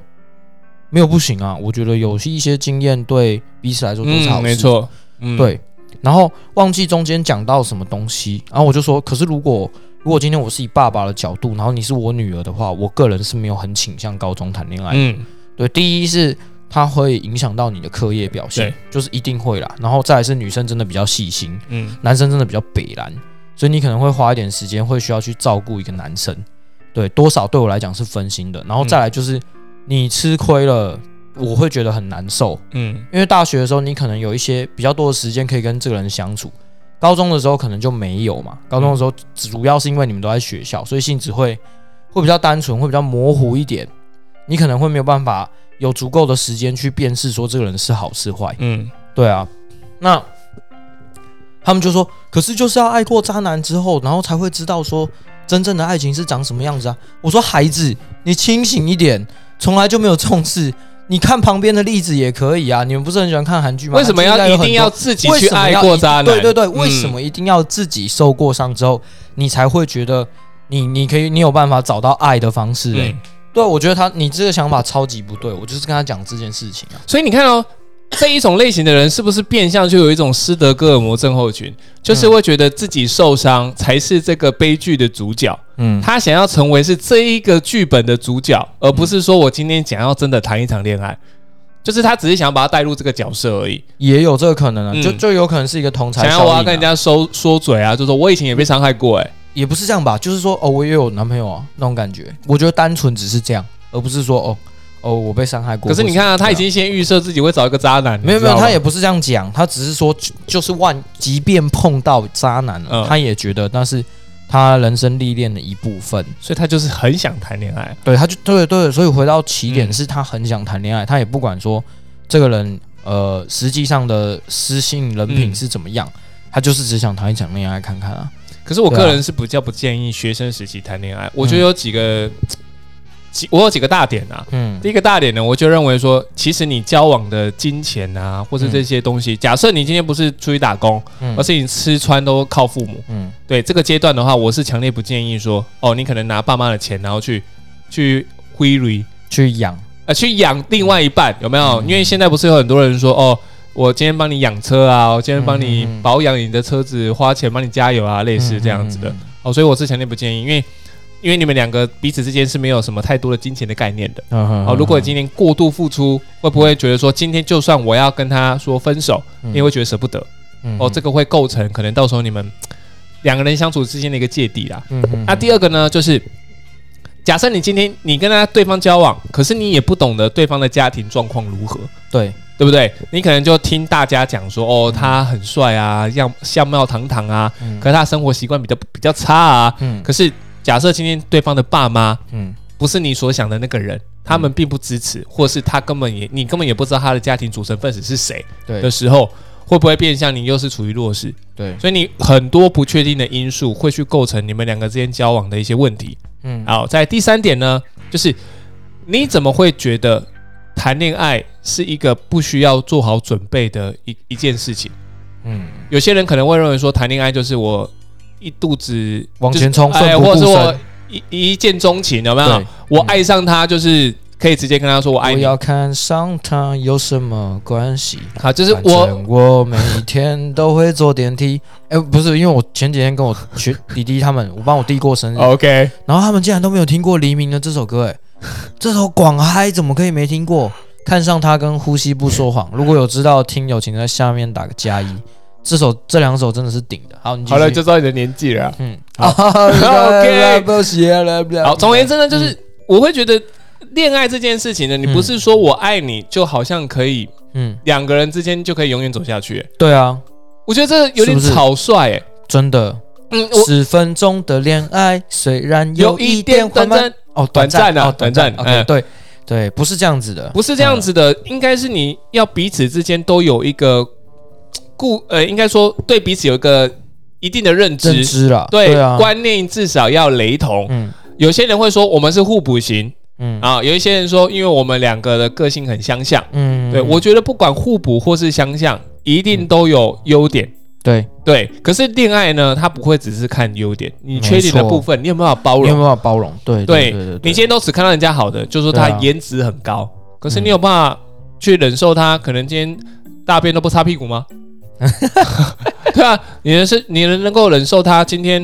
Speaker 3: 没有不行啊，我觉得有一些经验对彼此来说都是好事。
Speaker 2: 嗯，没错，嗯，
Speaker 3: 对，然后忘记中间讲到什么东西，然后我就说，可是如果如果今天我是以爸爸的角度，然后你是我女儿的话，我个人是没有很倾向高中谈恋爱。
Speaker 2: 嗯
Speaker 3: 对，第一是它会影响到你的课业表现，就是一定会啦。然后再来是女生真的比较细心，
Speaker 2: 嗯
Speaker 3: 男生真的比较北蓝，所以你可能会花一点时间，会需要去照顾一个男生。对，多少对我来讲是分心的。然后再来就是你吃亏了，我会觉得很难受。
Speaker 2: 嗯
Speaker 3: 因为大学的时候，你可能有一些比较多的时间可以跟这个人相处，高中的时候可能就没有嘛。高中的时候主要是因为你们都在学校，所以性质会会比较单纯，会比较模糊一点。你可能会没有办法有足够的时间去辨识说这个人是好是坏。
Speaker 2: 嗯
Speaker 3: 对啊，那他们就说，可是就是要爱过渣男之后，然后才会知道说真正的爱情是长什么样子啊。我说孩子，你清醒一点，从来就没有这种事。你看旁边的例子也可以啊，你们不是很喜欢看韩剧吗？
Speaker 2: 为什么要一定要自己去爱过渣男？
Speaker 3: 对对对，
Speaker 2: 嗯
Speaker 3: 为什么一定要自己受过伤之后，你才会觉得你你可以你有办法找到爱的方式、欸？
Speaker 2: 嗯，
Speaker 3: 对，我觉得他你这个想法超级不对，我就是跟他讲这件事情啊。
Speaker 2: 所以你看哦，这一种类型的人是不是变相就有一种斯德哥尔摩症候群，就是会觉得自己受伤才是这个悲剧的主角，
Speaker 3: 嗯，
Speaker 2: 他想要成为是这一个剧本的主角，而不是说我今天想要真的谈一场恋爱。就是他只是想要把他带入这个角色而已，
Speaker 3: 也有这个可能啊，
Speaker 2: 嗯
Speaker 3: 就就有可能是一个同才
Speaker 2: 想。要我要跟人家说说嘴啊，就说我以前也被伤害过、哎，
Speaker 3: 也不是这样吧，就是说哦，我也有男朋友啊，那种感觉。我觉得单纯只是这样，而不是说哦哦我被伤害过。
Speaker 2: 可是你看啊，他已经先预设自己会找一个渣男，
Speaker 3: 没有没有，他也不是这样讲，他只是说就就是万，即便碰到渣男了，
Speaker 2: 嗯
Speaker 3: 他也觉得那是他人生历练的一部分。
Speaker 2: 所以他就是很想谈恋爱。
Speaker 3: 对，他就对对，所以回到起点
Speaker 2: 嗯
Speaker 3: 是他很想谈恋爱，他也不管说这个人呃实际上的私信人品
Speaker 2: 嗯
Speaker 3: 是怎么样，他就是只想谈一场恋爱看看啊。
Speaker 2: 可是我个人是比较不建议学生时期谈恋爱，我觉得有几个几我有几个大点啊。
Speaker 3: 嗯
Speaker 2: 第一个大点呢，我就认为说，其实你交往的金钱啊，或者这些东西，假设你今天不是出去打工，
Speaker 3: 嗯
Speaker 2: 而是你吃穿都靠父母，
Speaker 3: 嗯
Speaker 2: 对这个阶段的话，我是强烈不建议说，哦，你可能拿爸妈的钱，然后去去挥瑞，
Speaker 3: 去养，
Speaker 2: 呃，去养另外一半，有没有？
Speaker 3: 嗯
Speaker 2: 因为现在不是有很多人说，哦，我今天帮你养车啊，我今天帮你保养你的车子，花钱帮你加油啊，类似这样子的。
Speaker 3: 嗯。
Speaker 2: 哦，所以我是强烈不建议，因为因为你们两个彼此之间是没有什么太多的金钱的概念的。
Speaker 3: 嗯
Speaker 2: 哦，如果今天过度付出，会不会觉得说今天就算我要跟他说分手，你也会觉得舍不得？哦，这
Speaker 3: 个，
Speaker 2: 个会构成可能到时候你们两个人相处之间的一个芥蒂啦。
Speaker 3: 嗯嗯
Speaker 2: 那第二个呢，就是假设你今天你跟他对方交往，可是你也不懂得对方的家庭状况如何，
Speaker 3: 对，
Speaker 2: 对不对？你可能就听大家讲说，哦，他很帅啊，样相貌堂堂啊，
Speaker 3: 嗯
Speaker 2: 可是他生活习惯比较比较差啊。
Speaker 3: 嗯
Speaker 2: 可是假设今天对方的爸妈
Speaker 3: 嗯
Speaker 2: 不是你所想的那个人，他们并不支持，或是他根本也你根本也不知道他的家庭组成分子是谁的时候，会不会变相你又是处于弱势？
Speaker 3: 对，
Speaker 2: 所以你很多不确定的因素会去构成你们两个之间交往的一些问题。
Speaker 3: 嗯
Speaker 2: 好，在第三点呢，就是你怎么会觉得谈恋爱是一个不需要做好准备的一一件事情？
Speaker 3: 嗯
Speaker 2: 有些人可能会认为说，谈恋爱就是我一肚子
Speaker 3: 往前冲
Speaker 2: 就是哎，或者是我一一见钟情，有没有？我爱上他就是可以直接跟他说我爱你。
Speaker 3: 我要看上他有什么关系？
Speaker 2: 好，就是我
Speaker 3: 我每一天都会坐电梯。[LAUGHS] 哎、不是，因为我前几天跟我学 [LAUGHS] 弟弟他们，我帮我弟过生日
Speaker 2: ，OK，
Speaker 3: 然后他们竟然都没有听过黎明的这首歌，哎，[LAUGHS] 这首广嗨怎么可以没听过？看上他跟呼吸不说谎，如果有知道的听友，请在下面打个加一。这首这两首真的是顶的。好，你
Speaker 2: 好了，就知道你的年纪了啊。
Speaker 3: 嗯。
Speaker 2: 好。[LAUGHS]
Speaker 3: OK
Speaker 2: 好，
Speaker 3: 好
Speaker 2: 总而言之呢，就是我会觉得恋爱这件事情呢，你不是说我爱你就好像可以
Speaker 3: 嗯，
Speaker 2: 两个人之间就可以永远走下去。
Speaker 3: 对啊，
Speaker 2: 我觉得这有点草率哎。
Speaker 3: 真的，
Speaker 2: 嗯，
Speaker 3: 十分钟的恋爱虽然有一点短暂，哦，
Speaker 2: 短暂啊
Speaker 3: 哦
Speaker 2: 短暂
Speaker 3: ，OK，
Speaker 2: 嗯。
Speaker 3: 对对，不是这样子的，
Speaker 2: 不是这样子的，应该是你要彼此之间都有一个固呃，应该说对彼此有一个一定的认
Speaker 3: 认
Speaker 2: 知，
Speaker 3: 知啦，
Speaker 2: 对
Speaker 3: 啊，
Speaker 2: 观念至少要雷同。
Speaker 3: 嗯。
Speaker 2: 有些人会说我们是互补型。
Speaker 3: 嗯。
Speaker 2: 啊，有一些人说因为我们两个的个性很相像。
Speaker 3: 嗯，
Speaker 2: 对我觉得不管互补或是相像，一定都有优点。
Speaker 3: 对，
Speaker 2: 对，可是恋爱呢，它不会只是看优点，你缺点的部分，你有没有包容？
Speaker 3: 你有没有包容？对
Speaker 2: 对
Speaker 3: 对对，
Speaker 2: 你今天都只看到人家好的，就说他
Speaker 3: 对啊。
Speaker 2: 颜值很高，可是你有办法去忍受他可能今天大便都不擦屁股吗？[LAUGHS] 对啊，你能是你能能够忍受他今天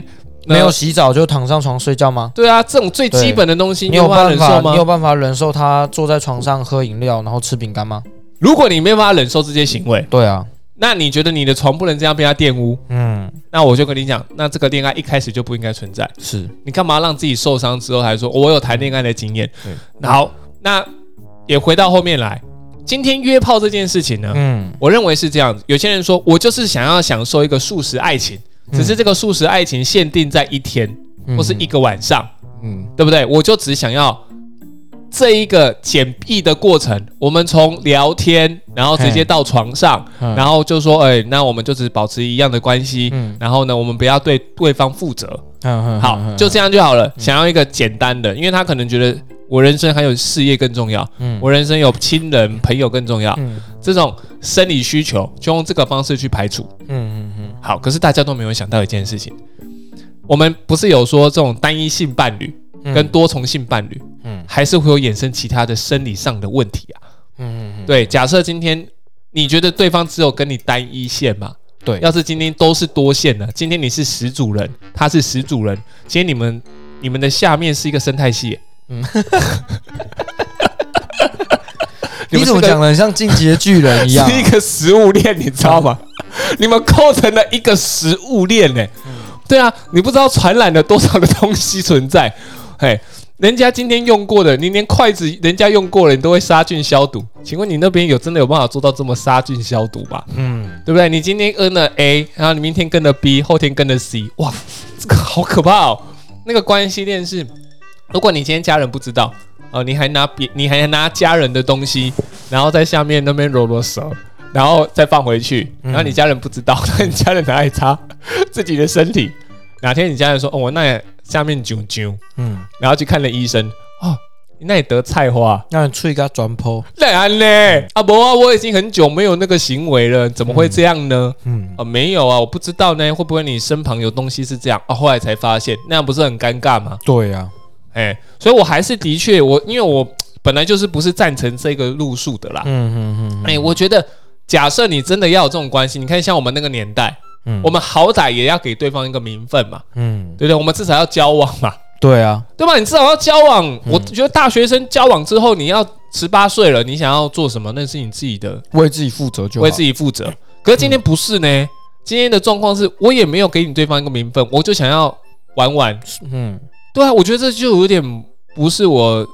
Speaker 2: 呃
Speaker 3: 没有？洗澡就躺上床睡觉吗？
Speaker 2: 对啊，这种最基本的东西，
Speaker 3: 你有
Speaker 2: 有办法？忍受吗？
Speaker 3: 你有办法忍受他坐在床上喝饮料，然后吃饼干吗？
Speaker 2: 如果你没有办法忍受这些行为，
Speaker 3: 对啊，
Speaker 2: 那你觉得你的床不能这样被他玷污？
Speaker 3: 嗯，
Speaker 2: 那我就跟你讲，那这个恋爱一开始就不应该存在。
Speaker 3: 是，
Speaker 2: 你干嘛让自己受伤之后还说我有谈恋爱的经验？
Speaker 3: 对，
Speaker 2: 好，那也回到后面来，今天约炮这件事情呢，
Speaker 3: 嗯，
Speaker 2: 我认为是这样子。有些人说我就是想要享受一个素食爱情，只是这个素食爱情限定在一天
Speaker 3: 嗯。
Speaker 2: 或是一，个晚上，
Speaker 3: 嗯。
Speaker 2: 对不对？我就只想要这一个简易的过程，我们从聊天，然后直接到床上，
Speaker 3: 嗯。
Speaker 2: 然后就说，哎，那我们就只保持一样的关系，
Speaker 3: 嗯。
Speaker 2: 然后呢，我们不要对对方负责，
Speaker 3: 嗯
Speaker 2: 好，就这样就好了。想要一个简单的，因为他可能觉得我人生还有事业更重要，
Speaker 3: 嗯
Speaker 2: 我人生有亲人朋友更重要，
Speaker 3: 嗯
Speaker 2: 这种生理需求就用这个方式去排除。
Speaker 3: 嗯嗯嗯
Speaker 2: 好，可是大家都没有想到一件事情，我们不是有说这种单一性伴侣
Speaker 3: 嗯
Speaker 2: 跟多重性伴侣，
Speaker 3: 嗯
Speaker 2: 还是会有衍生其他的生理上的问题啊？
Speaker 3: 嗯嗯，
Speaker 2: 对，假设今天你觉得对方只有跟你单一线嘛？
Speaker 3: 对，
Speaker 2: 要是今天都是多线的，今天你是始祖人，他是始祖人，今天你们你们的下面是一个生态系，
Speaker 3: 嗯 [LAUGHS]
Speaker 2: 你
Speaker 3: 怎么讲的很像进击的巨人一样啊？
Speaker 2: 是一个食物链，你知道吗？[LAUGHS] 你们构成了一个食物链呢、对啊，你不知道传染了多少的东西存在。嘿，人家今天用过的，你连筷子人家用过了，你都会杀菌消毒。请问你那边有真的有办法做到这么杀菌消毒吗？
Speaker 3: 嗯，
Speaker 2: 对不对？你今天跟了 A，然后你明天跟了 B，后天跟了 C，哇，这个好可怕哦！那个关系链是，如果你今天家人不知道，哦，你还拿别，你还拿家人的东西，然后在下面那边揉揉手，然后再放回去，
Speaker 3: 嗯
Speaker 2: 然后你家人不知道，[LAUGHS] 那你家人拿来擦自己的身体，哪天你家人说，哦，我那也下面啾啾，
Speaker 3: 嗯，
Speaker 2: 然后去看了医生，哦，你那里得菜花。
Speaker 3: 那你吹个转坡，
Speaker 2: 那安呢？啊不啊，我已经很久没有那个行为了，怎么会这样呢？
Speaker 3: 嗯
Speaker 2: 啊，没有啊，我不知道呢，会不会你身旁有东西是这样啊？后来才发现，那样不是很尴尬吗？
Speaker 3: 对呀，
Speaker 2: 哎，所以我还是的确，我因为我本来就是不是赞成这个路数的啦。
Speaker 3: 嗯嗯嗯，
Speaker 2: 哎，我觉得假设你真的要有这种关系，你看像我们那个年代，
Speaker 3: 嗯
Speaker 2: 我们好歹也要给对方一个名分嘛，
Speaker 3: 嗯，
Speaker 2: 对不对？我们至少要交往嘛，
Speaker 3: 对啊，
Speaker 2: 对吧？你至少要交往。我觉得大学生交往之后，你要十八岁了，你想要做什么，那是你自己的，
Speaker 3: 为自己负责就好
Speaker 2: 为自己负责。可是今天不是呢，今天的状况是我也没有给你对方一个名分，我就想要玩玩。
Speaker 3: 嗯
Speaker 2: 对啊，我觉得这就有点不是我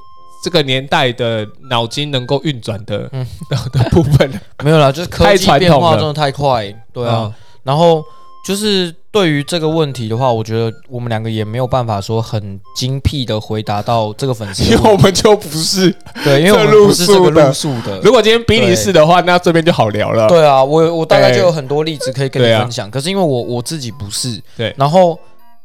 Speaker 2: 这个年代的脑筋能够运转的、
Speaker 3: 嗯 [LAUGHS]
Speaker 2: 的部分了。[LAUGHS]
Speaker 3: 没有啦，就是科技变化真的太快，对啊。然后就是对于这个问题的话，我觉得我们两个也没有办法说很精辟的回答到这个粉丝 [LAUGHS]
Speaker 2: 因为我们就不是。
Speaker 3: 对，因为我们不是这个路数的。
Speaker 2: 如果今天比你是的话，那这边就好聊了。
Speaker 3: 对啊，我我大概就有很多例子可以跟你分享，可是因为我我自己不是，
Speaker 2: 对
Speaker 3: 然后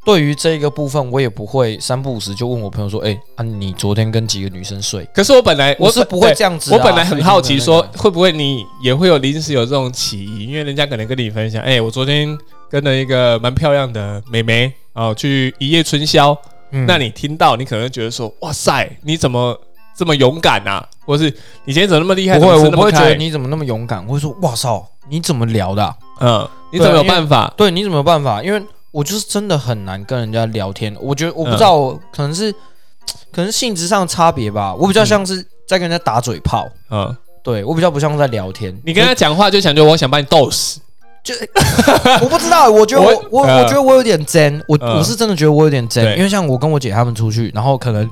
Speaker 3: 对于这个部分，我也不会三不五时就问我朋友说，哎、啊，你昨天跟几个女生睡？
Speaker 2: 可是我本来
Speaker 3: 我是
Speaker 2: 本
Speaker 3: 不会这样子啊、
Speaker 2: 我本来很好奇，说会不会你也会有临时有这种起疑，因为人家可能跟你分享，哎、我昨天跟了一个蛮漂亮的妹妹哦，去一夜春宵。
Speaker 3: 嗯
Speaker 2: 那你听到，你可能觉得说，哇塞，你怎么这么勇敢啊，或是你今天怎么那么厉害？
Speaker 3: 不会，我不会觉得你怎么那么勇敢，我会说哇操，你怎么聊的啊、
Speaker 2: 嗯，你怎么有办法？
Speaker 3: 对，你怎么有办法？因为我就是真的很难跟人家聊天。我觉得我不知
Speaker 2: 嗯
Speaker 3: 道，我可能是 [TSK] 可能性质上的差别吧。我比较像是在跟人家打嘴炮，
Speaker 2: 嗯，
Speaker 3: 对我比较不像在聊天。
Speaker 2: 你跟他讲话就想着我想把你逗死，就 [LAUGHS]
Speaker 3: 我不知道，我觉得我我
Speaker 2: 我呃
Speaker 3: 我觉得我有点真，我
Speaker 2: 嗯
Speaker 3: 我是真的觉得我有点真，
Speaker 2: 对
Speaker 3: 因为像我跟我姐他们出去，然后可能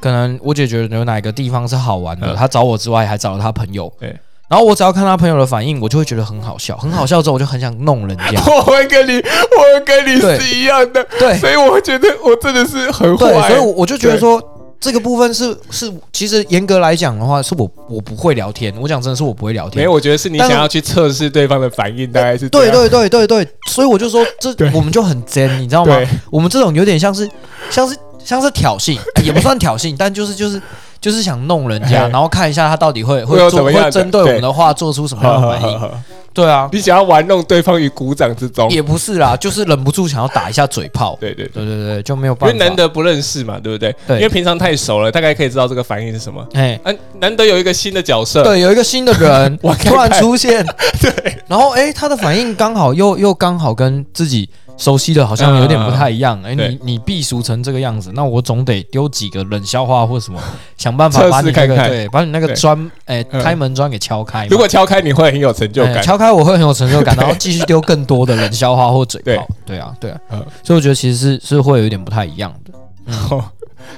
Speaker 3: 可能我姐觉得有哪个地方是好玩的，
Speaker 2: 嗯
Speaker 3: 她找我之外还找了她朋友，
Speaker 2: 对。
Speaker 3: 然后我只要看他朋友的反应，我就会觉得很好笑，很好笑之后我就很想弄人家，[LAUGHS]
Speaker 2: 我会跟你，我会跟你
Speaker 3: 对
Speaker 2: 是一样的，
Speaker 3: 对。
Speaker 2: 所以我会觉得我真的是很
Speaker 3: 对，
Speaker 2: 坏，
Speaker 3: 所以我我就觉得说这个部分是是，其实严格来讲的话，是我我不会聊天，我讲真的是我不会聊天，
Speaker 2: 没有，我觉得是你
Speaker 3: 但是
Speaker 2: 想要去测试对方的反应，大概是这样。
Speaker 3: 对对对对对，所以我就说这
Speaker 2: 对。
Speaker 3: 我们就很真，你知道吗？
Speaker 2: 对？
Speaker 3: 我们这种有点像是像是像是挑衅，也不算挑衅，但就是就是就是想弄人家，然后看一下他到底会
Speaker 2: 会
Speaker 3: 做
Speaker 2: 怎么样的
Speaker 3: 会针对我们的话做出什么样的反应。对啊，
Speaker 2: 你想要玩弄对方于股掌之中，
Speaker 3: 也不是啦，就是忍不住想要打一下嘴炮。
Speaker 2: 对 [LAUGHS] 对对，
Speaker 3: 对对对，就没有
Speaker 2: 因
Speaker 3: 办法。
Speaker 2: 因为难得不认识嘛，对不对？
Speaker 3: 对。
Speaker 2: 因为平常太熟了，大概可以知道这个反应是什么。
Speaker 3: 哎，
Speaker 2: 啊，难得有一个新的角色，
Speaker 3: 对，有一个新的人 [LAUGHS] 突然出现，[LAUGHS] 对，然后哎，他的反应刚好又又刚好跟自己熟悉的好像有点不太一样。哎，你你避俗成这个样子，那我总得丢几个冷笑话或什么，想办法把你那个对，把你那个砖哎开门砖给敲开。
Speaker 2: 如果敲开，你会很有成就感。
Speaker 3: 敲开我会很有成就感，然后继续丢更多的冷笑话或嘴炮。对啊，对啊，所以我觉得其实是是会有点不太一样的。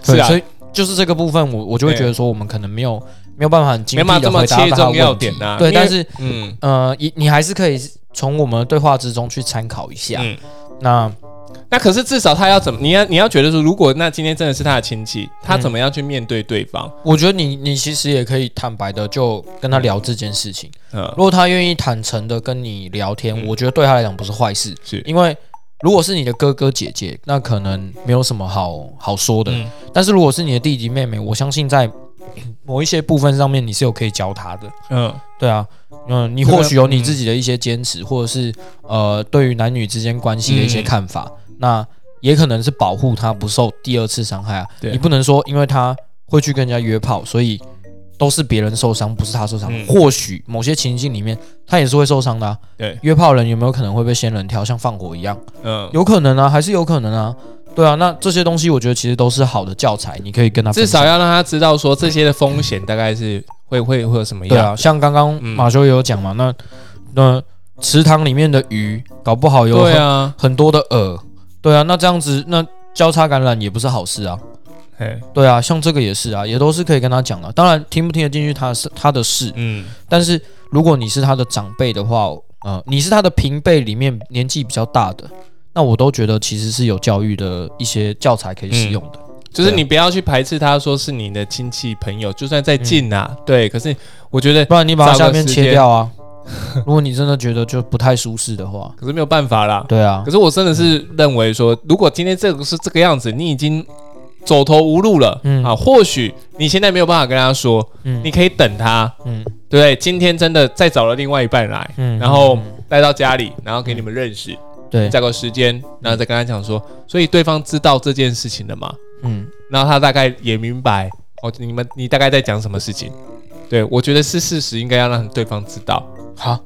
Speaker 2: 是啊
Speaker 3: 所以就是这个部分，我我就会觉得说，我们可能没有没有办法很精辟的回答
Speaker 2: 切中
Speaker 3: 到他的问题
Speaker 2: 要点啊。
Speaker 3: 对，但是
Speaker 2: 嗯
Speaker 3: 呃，你你还是可以从我们的对话之中去参考一下。那
Speaker 2: 那可是至少他要怎么？你要你要觉得说，如果那今天真的是他的亲戚，他
Speaker 3: 嗯
Speaker 2: 怎么样去面对对方？
Speaker 3: 我觉得你你其实也可以坦白的就跟他聊这件事情。
Speaker 2: 嗯
Speaker 3: 如，果他愿意坦诚的跟你聊天，
Speaker 2: 嗯
Speaker 3: 我觉得对他来讲不是坏事，
Speaker 2: 是
Speaker 3: 因为如果是你的哥哥姐姐，那可能没有什么好好说的。
Speaker 2: 嗯
Speaker 3: 但是如果是你的弟弟妹妹，我相信在某一些部分上面你是有可以教他的。
Speaker 2: 嗯，
Speaker 3: 对啊，嗯，你或许有你自己的一些坚持，或者是呃，对于男女之间关系的一些看法，那也可能是保护他不受第二次伤害啊。
Speaker 2: 对
Speaker 3: 你不能说因为他会去跟人家约炮，所以都是别人受伤，不是他受伤。
Speaker 2: 嗯
Speaker 3: 或许某些情境里面，他也是会受伤的、啊。
Speaker 2: 对，
Speaker 3: 约炮人有没有可能会被仙人跳，像放火一样？
Speaker 2: 嗯，
Speaker 3: 有可能啊，还是有可能啊。对啊，那这些东西我觉得其实都是好的教材，你可以跟他
Speaker 2: 至少要让他知道说这些的风险大概是会会会有什么样。
Speaker 3: 对啊，像刚刚
Speaker 2: 嗯
Speaker 3: 马修也有讲嘛，那那池塘里面的鱼搞不好有很,、
Speaker 2: 对啊，
Speaker 3: 很多的饵，对啊，那这样子那交叉感染也不是好事啊。
Speaker 2: 哎，
Speaker 3: 对啊，像这个也是啊，也都是可以跟他讲的。当然听不听得进去他是他的事，
Speaker 2: 嗯，
Speaker 3: 但是如果你是他的长辈的话，呃，你是他的平辈里面年纪比较大的，那我都觉得其实是有教育的一些教材可以使用的。
Speaker 2: 就是你不要去排斥他说是你的亲戚朋友，就算再近啊，对。可是我觉得，
Speaker 3: 不然你把它下面切掉啊。[LAUGHS] 如果你真的觉得就不太舒适的话，
Speaker 2: 可是没有办法啦。
Speaker 3: 对啊
Speaker 2: 可，是我真的是认为说，如果今天这个是这个样子，你已经走投无路了，
Speaker 3: 嗯
Speaker 2: 啊，或许你现在没有办法跟他说，
Speaker 3: 嗯
Speaker 2: 你可以等他，
Speaker 3: 嗯
Speaker 2: 对不对？今天真的再找了另外一半来，
Speaker 3: 嗯
Speaker 2: 然后
Speaker 3: 嗯
Speaker 2: 带到家里，然后给你们认识，
Speaker 3: 对，
Speaker 2: 找个时间，然后再跟他讲说，所以对方知道这件事情了嘛？
Speaker 3: 嗯
Speaker 2: 然后他大概也明白哦，你们你大概在讲什么事情？对我觉得是事实，应该要让对方知道。
Speaker 3: 好，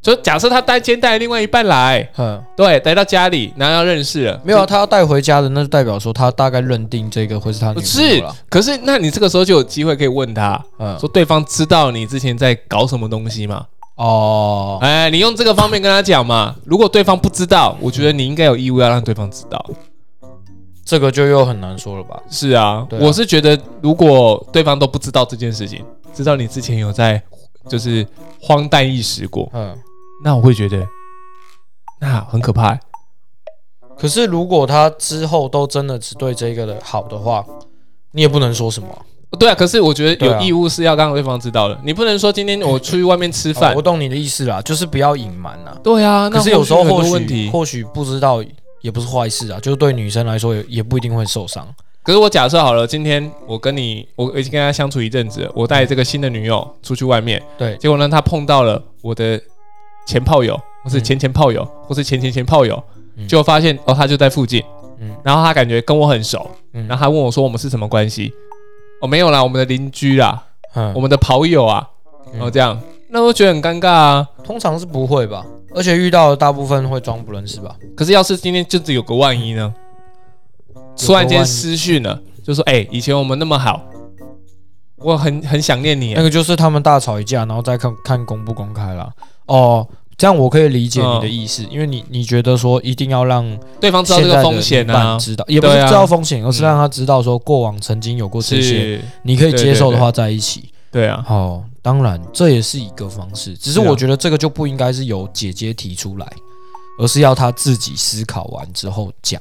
Speaker 2: 就假设他带先带另外一半来，
Speaker 3: 嗯，
Speaker 2: 对，来到家里，然后要认识了，
Speaker 3: 没有啊，他要带回家的，那就代表说他大概认定这个会是他女朋
Speaker 2: 是可是那你这个时候就有机会可以问他，
Speaker 3: 嗯，
Speaker 2: 说对方知道你之前在搞什么东西吗？
Speaker 3: 哦，
Speaker 2: 哎，你用这个方面跟他讲嘛。如果对方不知道，我觉得你应该有义务要让对方知道。
Speaker 3: 这个就又很难说了吧？
Speaker 2: 是啊，
Speaker 3: 啊
Speaker 2: 我是觉得如果对方都不知道这件事情，知道你之前有在就是荒诞一时过，
Speaker 3: 嗯，
Speaker 2: 那我会觉得那很可怕欸。
Speaker 3: 可是如果他之后都真的只对这个的好的话，你也不能说什么啊。
Speaker 2: 对啊，可是我觉得有义务是要让对方知道的。你不能说今天我出去外面吃饭
Speaker 3: 哦我，懂你的意思啦，就是不要隐瞒啦。
Speaker 2: 对啊，那
Speaker 3: 可是有时候或许。或许不知道也不是坏事啊，就是对女生来说也也不一定会受伤。
Speaker 2: 可是我假设好了，今天我跟你，我已经跟他相处一阵子了，我带这个新的女友出去外面，
Speaker 3: 对，
Speaker 2: 结果呢，他碰到了我的前炮友，或是前前炮友，或是前前前炮友，
Speaker 3: 嗯。
Speaker 2: 结果发现哦，他就在附近，
Speaker 3: 嗯。
Speaker 2: 然后他感觉跟我很熟，
Speaker 3: 嗯。
Speaker 2: 然后他问我说我们是什么关系，哦，没有啦，我们的邻居啦，
Speaker 3: 嗯。
Speaker 2: 我，们的跑友啊，
Speaker 3: 嗯。
Speaker 2: 哦这样，那我觉得很尴尬啊。
Speaker 3: 通常是不会吧？而且遇到的大部分会装不认识吧？
Speaker 2: 可是要是今天就只有个万一呢？突然间私讯了，就说：“哎、以前我们那么好，我很很想念你。
Speaker 3: 那个就是他们大吵一架，然后再看看公不公开啦。哦，这样我可以理解你的意思，因为你你觉得说一定要让
Speaker 2: 对方知道这个风险啊，
Speaker 3: 知道，也不是知道风险，而是让他知道说过往曾经有过这些，你可以接受的话在一起。
Speaker 2: 对啊，
Speaker 3: 哦，当然这也是一个方式，只是我觉得这个就不应该是由姐姐提出来，而是要她自己思考完之后讲，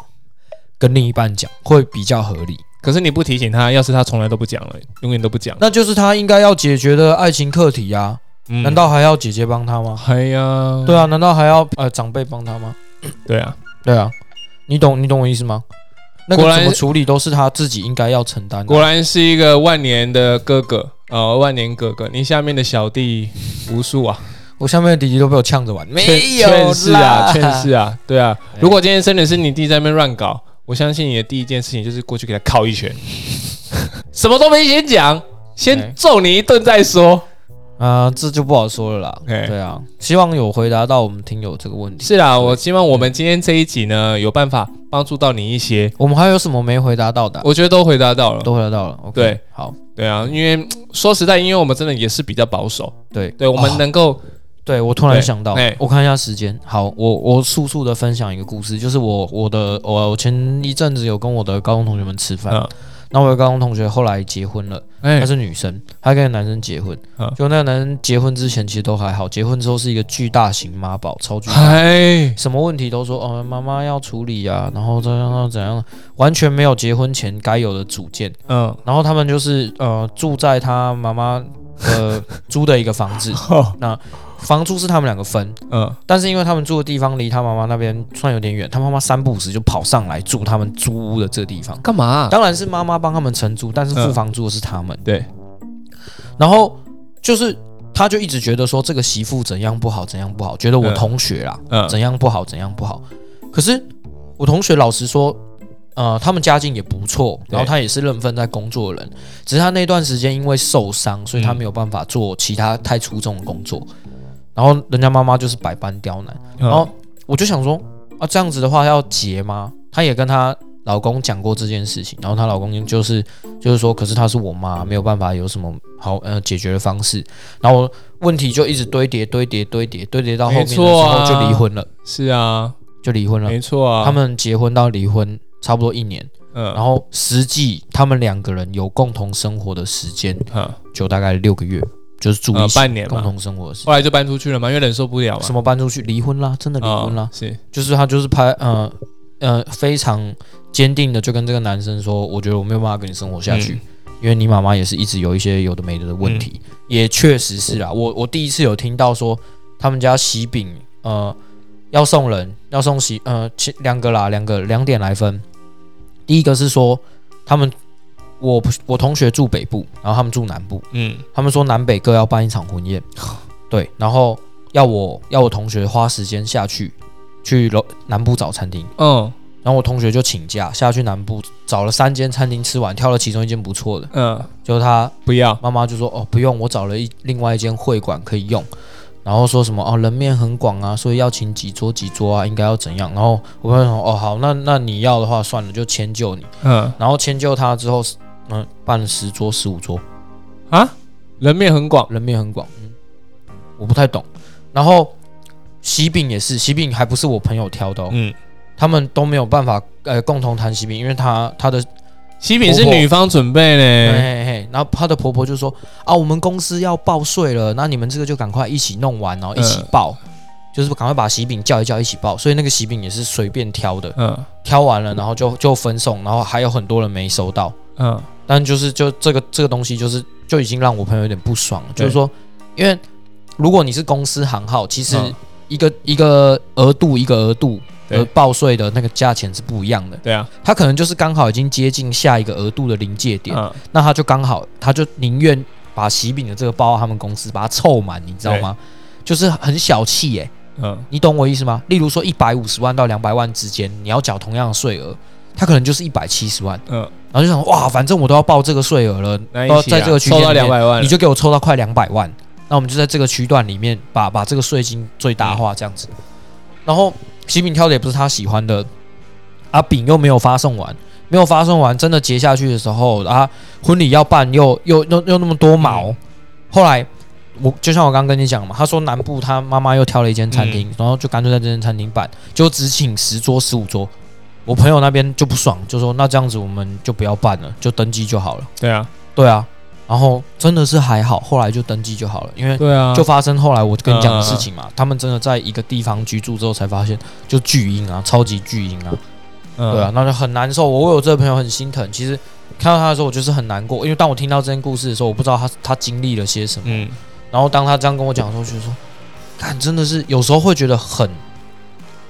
Speaker 3: 跟另一半讲会比较合理。
Speaker 2: 可是你不提醒他，要是他从来都不讲了，永远都不讲，
Speaker 3: 那就是他应该要解决的爱情课题啊，
Speaker 2: 嗯
Speaker 3: 难道还要姐姐帮他吗？
Speaker 2: 哎呀，
Speaker 3: 对啊，难道还要呃长辈帮他吗？
Speaker 2: 对啊，
Speaker 3: 对啊，你懂你懂我意思吗？那个怎么处理都是他自己应该要承担的。
Speaker 2: 果然是一个万年的哥哥哦，万年哥哥，你下面的小弟无数啊，
Speaker 3: 我下面的弟弟都被我呛着玩，没
Speaker 2: 劝
Speaker 3: 有
Speaker 2: 劝是啊，
Speaker 3: 啦
Speaker 2: 劝世啊，[LAUGHS] 对啊。如果今天真的是你弟在那边乱搞，我相信你的第一件事情就是过去给他敲一拳，[LAUGHS] 什么都没先讲，先揍你一顿再说。
Speaker 3: 啊、这就不好说了啦。
Speaker 2: 哎
Speaker 3: 对啊，希望有回答到我们听友这个问题。
Speaker 2: 是啦，我希望我们今天这一集呢，有办法帮助到你一些。
Speaker 3: 我们还有什么没回答到的啊？
Speaker 2: 我觉得都回答到了。
Speaker 3: 都回答到了。OK，
Speaker 2: 对，
Speaker 3: 好，
Speaker 2: 对啊，因为说实在，因为我们真的也是比较保守，
Speaker 3: 对。
Speaker 2: 对我们
Speaker 3: 哦
Speaker 2: 能够
Speaker 3: 对我突然想到
Speaker 2: 哎，
Speaker 3: 我看一下时间。好，我我速速的分享一个故事，就是我我的我我前一阵子有跟我的高中同学们吃饭，
Speaker 2: 嗯。
Speaker 3: 那我的高中同学后来结婚了，
Speaker 2: 哎
Speaker 3: 她是女生，她跟男生结婚
Speaker 2: 嗯，
Speaker 3: 就那个男生结婚之前其实都还好，结婚之后是一个巨大型妈宝，超巨大。
Speaker 2: 哎，
Speaker 3: 什么问题都说哦，妈妈要处理啊，然后怎样怎样，完全没有结婚前该有的主见。
Speaker 2: 嗯，
Speaker 3: 然后他们就是呃住在他妈妈呃租的一个房子，[LAUGHS] 那房租是他们两个分，
Speaker 2: 嗯，
Speaker 3: 但是因为他们住的地方离他妈妈那边算有点远，他妈妈三不五时就跑上来住他们租屋的这个地方。
Speaker 2: 干嘛啊？
Speaker 3: 当然是妈妈帮他们承租，但是付
Speaker 2: 嗯
Speaker 3: 房租的是他们。
Speaker 2: 对，
Speaker 3: 然后就是他就一直觉得说这个媳妇怎样不好怎样不好，觉得我
Speaker 2: 嗯
Speaker 3: 同学啦、
Speaker 2: 嗯
Speaker 3: 怎样不好怎样不好。可是我同学老实说，呃，他们家境也不错，然后他也是认份在工作的人，只是他那段时间因为受伤，所以他
Speaker 2: 嗯
Speaker 3: 没有办法做其他太出众的工作。然后人家妈妈就是百般刁难，
Speaker 2: 然
Speaker 3: 然后我就想说啊，这样子的话要结吗？她也跟她老公讲过这件事情，然后她老公就是就是说，可是她是我妈，没有办法有什么好呃解决的方式。然后问题就一直堆叠堆叠堆叠堆叠到后面的时候
Speaker 2: 啊
Speaker 3: 就离婚了，
Speaker 2: 是啊，
Speaker 3: 就离婚了。
Speaker 2: 没错啊，
Speaker 3: 他们结婚到离婚差不多一年，
Speaker 2: 嗯，
Speaker 3: 然后实际他们两个人有共同生活的时间
Speaker 2: 嗯。
Speaker 3: 就大概六个月，就是住
Speaker 2: 呃
Speaker 3: 一起
Speaker 2: 半年嘛。
Speaker 3: 共同生活的时间。
Speaker 2: 后来就搬出去了嘛，因为忍受不了嘛，
Speaker 3: 什么搬出去？离婚啦，真的离婚啦。
Speaker 2: 啊，是，
Speaker 3: 就是。他就是拍呃呃非常坚定的就跟这个男生说，我觉得我没有办法跟你生活下去，
Speaker 2: 嗯。
Speaker 3: 因为你妈妈也是一直有一些有的没的的问题，也确实是啦。我我第一次有听到说他们家喜饼呃要送人要送喜呃其两个啦，两个两点来分，第一个是说他们我我同学住北部，然后他们住南部，
Speaker 2: 嗯。
Speaker 3: 他们说南北各要办一场婚宴，[LAUGHS] 对，然后要我要我同学花时间下去去楼南部找餐厅，
Speaker 2: 嗯。
Speaker 3: 然后我同学就请假下去南部找了三间餐厅吃完，挑了其中一间不错的，
Speaker 2: 嗯，
Speaker 3: 就他
Speaker 2: 不要，
Speaker 3: 妈妈就说哦不用，我找了一另外一间会馆可以用，然后说什么哦人面很广啊，所以要请几桌几桌啊，应该要怎样，然后我朋友说哦好，那那你要的话算了，就迁就你，
Speaker 2: 嗯。
Speaker 3: 然后迁就他之后，嗯、办了十桌十五桌，
Speaker 2: 啊，人面很广，
Speaker 3: 人面很广，嗯，我不太懂。然后喜饼也是，喜饼还不是我朋友挑的哦，
Speaker 2: 嗯，
Speaker 3: 他们都没有办法呃共同谈喜饼，因为他他的
Speaker 2: 喜饼是女方准备
Speaker 3: 嘿
Speaker 2: 呢，
Speaker 3: 嘿嘿，然后她的婆婆就说啊，我们公司要报税了，那你们这个就赶快一起弄完，然后一起报，就是赶快把喜饼叫一叫一起报，所以那个喜饼也是随便挑的，
Speaker 2: 嗯。
Speaker 3: 挑完了然后就就分送，然后还有很多人没收到，
Speaker 2: 嗯。
Speaker 3: 但就是就这个这个东西就是就已经让我朋友有点不爽了，就是说，因为如果你是公司行号，其实
Speaker 2: 嗯。
Speaker 3: 一个、一个额度一个额度
Speaker 2: 对
Speaker 3: 而报税的那个价钱是不一样的，
Speaker 2: 对啊，
Speaker 3: 他可能就是刚好已经接近下一个额度的临界点，
Speaker 2: 嗯。
Speaker 3: 那他就刚好他就宁愿把喜饼的这个包到他们公司，把它凑满，你知道吗？就是很小气耶、
Speaker 2: 嗯。
Speaker 3: 你懂我意思吗？例如说一百五十万到两百万之间，你要缴同样的税额，他可能就是一百七十万，
Speaker 2: 嗯，
Speaker 3: 然后就想哇，反正我都要报这个税额了，
Speaker 2: 那
Speaker 3: 在这个区
Speaker 2: 抽到
Speaker 3: 间
Speaker 2: 两百万，
Speaker 3: 你就给我抽到快两百万，那我们就在这个区段里面把把这个税金最大化这样子。然后喜饼挑的也不是他喜欢的，啊饼又没有发送完，没有发送完，真的结下去的时候啊，婚礼要办又又又又那么多毛，后来。我就像我刚刚跟你讲嘛，他说南部他妈妈又挑了一间餐厅，然后就干脆在这间餐厅办，就只请十桌十五桌。我朋友那边就不爽，就说那这样子我们就不要办了，就登记就好了。
Speaker 2: 对啊，
Speaker 3: 对啊，然后真的是还好，后来就登记就好了，因为
Speaker 2: 对啊，
Speaker 3: 就发生后来我跟你讲的事情嘛，他们真的在一个地方居住之后才发现，就巨婴啊，超级巨婴啊，
Speaker 2: 嗯。
Speaker 3: 对啊，，那就很难受。我有这个朋友很心疼，其实看到他的时候，我就是很难过，因为当我听到这件故事的时候，我不知道他他经历了些什么，
Speaker 2: 嗯，
Speaker 3: 然后当他这样跟我讲的时候，我就说，看真的是有时候会觉得很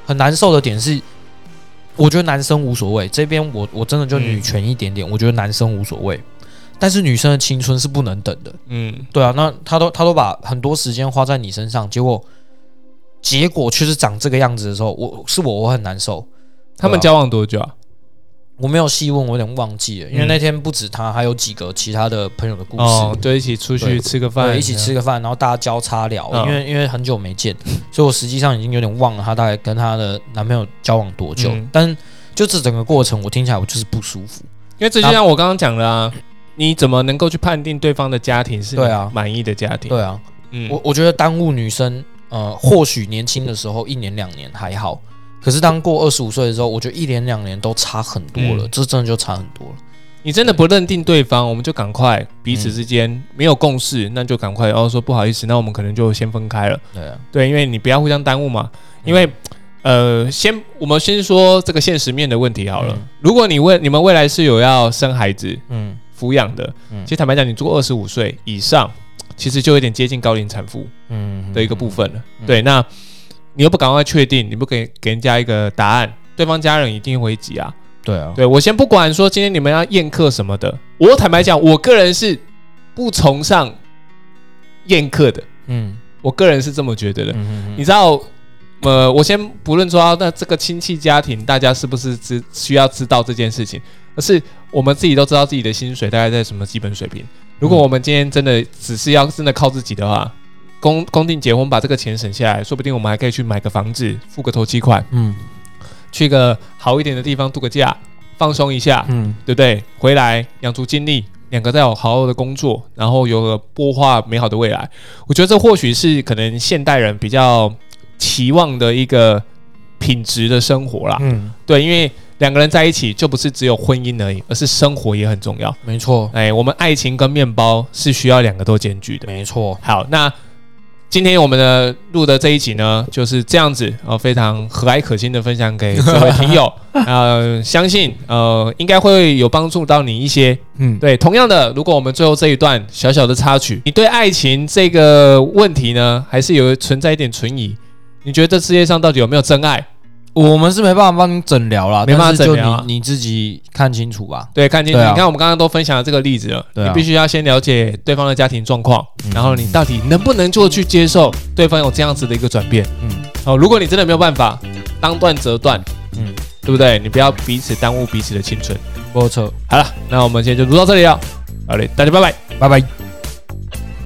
Speaker 3: 很难受的点是。我觉得男生无所谓，这边我我真的就女权一点点，我觉得男生无所谓，但是女生的青春是不能等的。
Speaker 2: 嗯，
Speaker 3: 对啊，那他都他都把很多时间花在你身上，结果结果却是长这个样子的时候，我是我我很难受。
Speaker 2: 他们交往多久啊？
Speaker 3: 我没有细问，我有点忘记了，因为
Speaker 2: 嗯
Speaker 3: 那天不止他，还有几个其他的朋友的故事。
Speaker 2: 哦，就一起出去吃个饭，
Speaker 3: 一起吃个饭，然后大家交叉聊，
Speaker 2: 嗯
Speaker 3: 因为因为很久没见，所以我实际上已经有点忘了她大概跟她的男朋友交往多久。
Speaker 2: 嗯
Speaker 3: 但就这整个过程，我听起来我就是不舒服。
Speaker 2: 因为这就像我刚刚讲的啊，你怎么能够去判定对方的家庭是
Speaker 3: 对啊
Speaker 2: 满意的家庭？
Speaker 3: 对啊，
Speaker 2: 嗯，
Speaker 3: 我我觉得耽误女生，呃，或许年轻的时候一年两年还好，可是当过二十五岁的时候，我觉得一年两年都差很多了，
Speaker 2: 嗯
Speaker 3: 这真的就差很多了。
Speaker 2: 你真的不认定对方，我们就赶快彼此之间没有共识，那就赶快然后说不好意思，那我们可能就先分开了。
Speaker 3: 对啊，
Speaker 2: 对，因为你不要互相耽误嘛。因为呃，先我们先说这个现实面的问题好了。
Speaker 3: 嗯
Speaker 2: 如果你未你们未来是有要生孩子
Speaker 3: 嗯
Speaker 2: 抚养的，
Speaker 3: 嗯。
Speaker 2: 其实坦白讲，你做二十五岁以上，其实就有点接近高龄产妇
Speaker 3: 嗯
Speaker 2: 的一个部分了。
Speaker 3: 嗯
Speaker 2: 对，那你又不赶快确定，你不给给人家一个答案，对方家人一定会急啊。
Speaker 3: 对啊，
Speaker 2: 对我先不管说今天你们要宴客什么的，我坦白讲，我个人是不崇尚宴客的，
Speaker 3: 嗯。
Speaker 2: 我个人是这么觉得的。
Speaker 3: 嗯。
Speaker 2: 你知道，呃，我先不论说那这个亲戚家庭大家是不是知需要知道这件事情，而是我们自己都知道自己的薪水大概在什么基本水平。如果我们今天真的只是要真的靠自己的话，公公定结婚把这个钱省下来，说不定我们还可以去买个房子，付个头期款，
Speaker 3: 嗯
Speaker 2: 去个好一点的地方度个假，放松一下，
Speaker 3: 嗯
Speaker 2: 对不对？回来养足精力，两个再有好好的工作，然后有个擘画美好的未来。我觉得这或许是可能现代人比较期望的一个品质的生活啦。
Speaker 3: 嗯，
Speaker 2: 对，因为两个人在一起就不是只有婚姻而已，而是生活也很重要。
Speaker 3: 没错
Speaker 2: 哎，我们爱情跟面包是需要两个都兼具的。
Speaker 3: 没错，
Speaker 2: 好，那今天我们的录的这一集呢，就是这样子，呃，非常和蔼可亲的分享给各位听友，[LAUGHS] 呃，相信呃应该会有帮助到你一些。
Speaker 3: 嗯
Speaker 2: 对，同样的，如果我们最后这一段小小的插曲，你对爱情这个问题呢，还是有存在一点存疑，你觉得这世界上到底有没有真爱？
Speaker 3: 我们是没办法帮你诊疗啦，
Speaker 2: 没办法
Speaker 3: 就
Speaker 2: 诊疗啊
Speaker 3: 你你自己看清楚吧。
Speaker 2: 对，看清楚，
Speaker 3: 啊
Speaker 2: 你看我们刚刚都分享了这个例子了，你必须要先了解对方的家庭状况，
Speaker 3: 嗯
Speaker 2: 然后你到底能不能做去接受对方有这样子的一个转变。
Speaker 3: 嗯
Speaker 2: 哦，如果你真的没有办法，当断则断，
Speaker 3: 嗯，
Speaker 2: 对不对？你不要彼此耽误彼此的青春。
Speaker 3: 没错，
Speaker 2: 好了，那我们今天就录到这里了。好嘞，大家拜拜。
Speaker 3: 拜拜。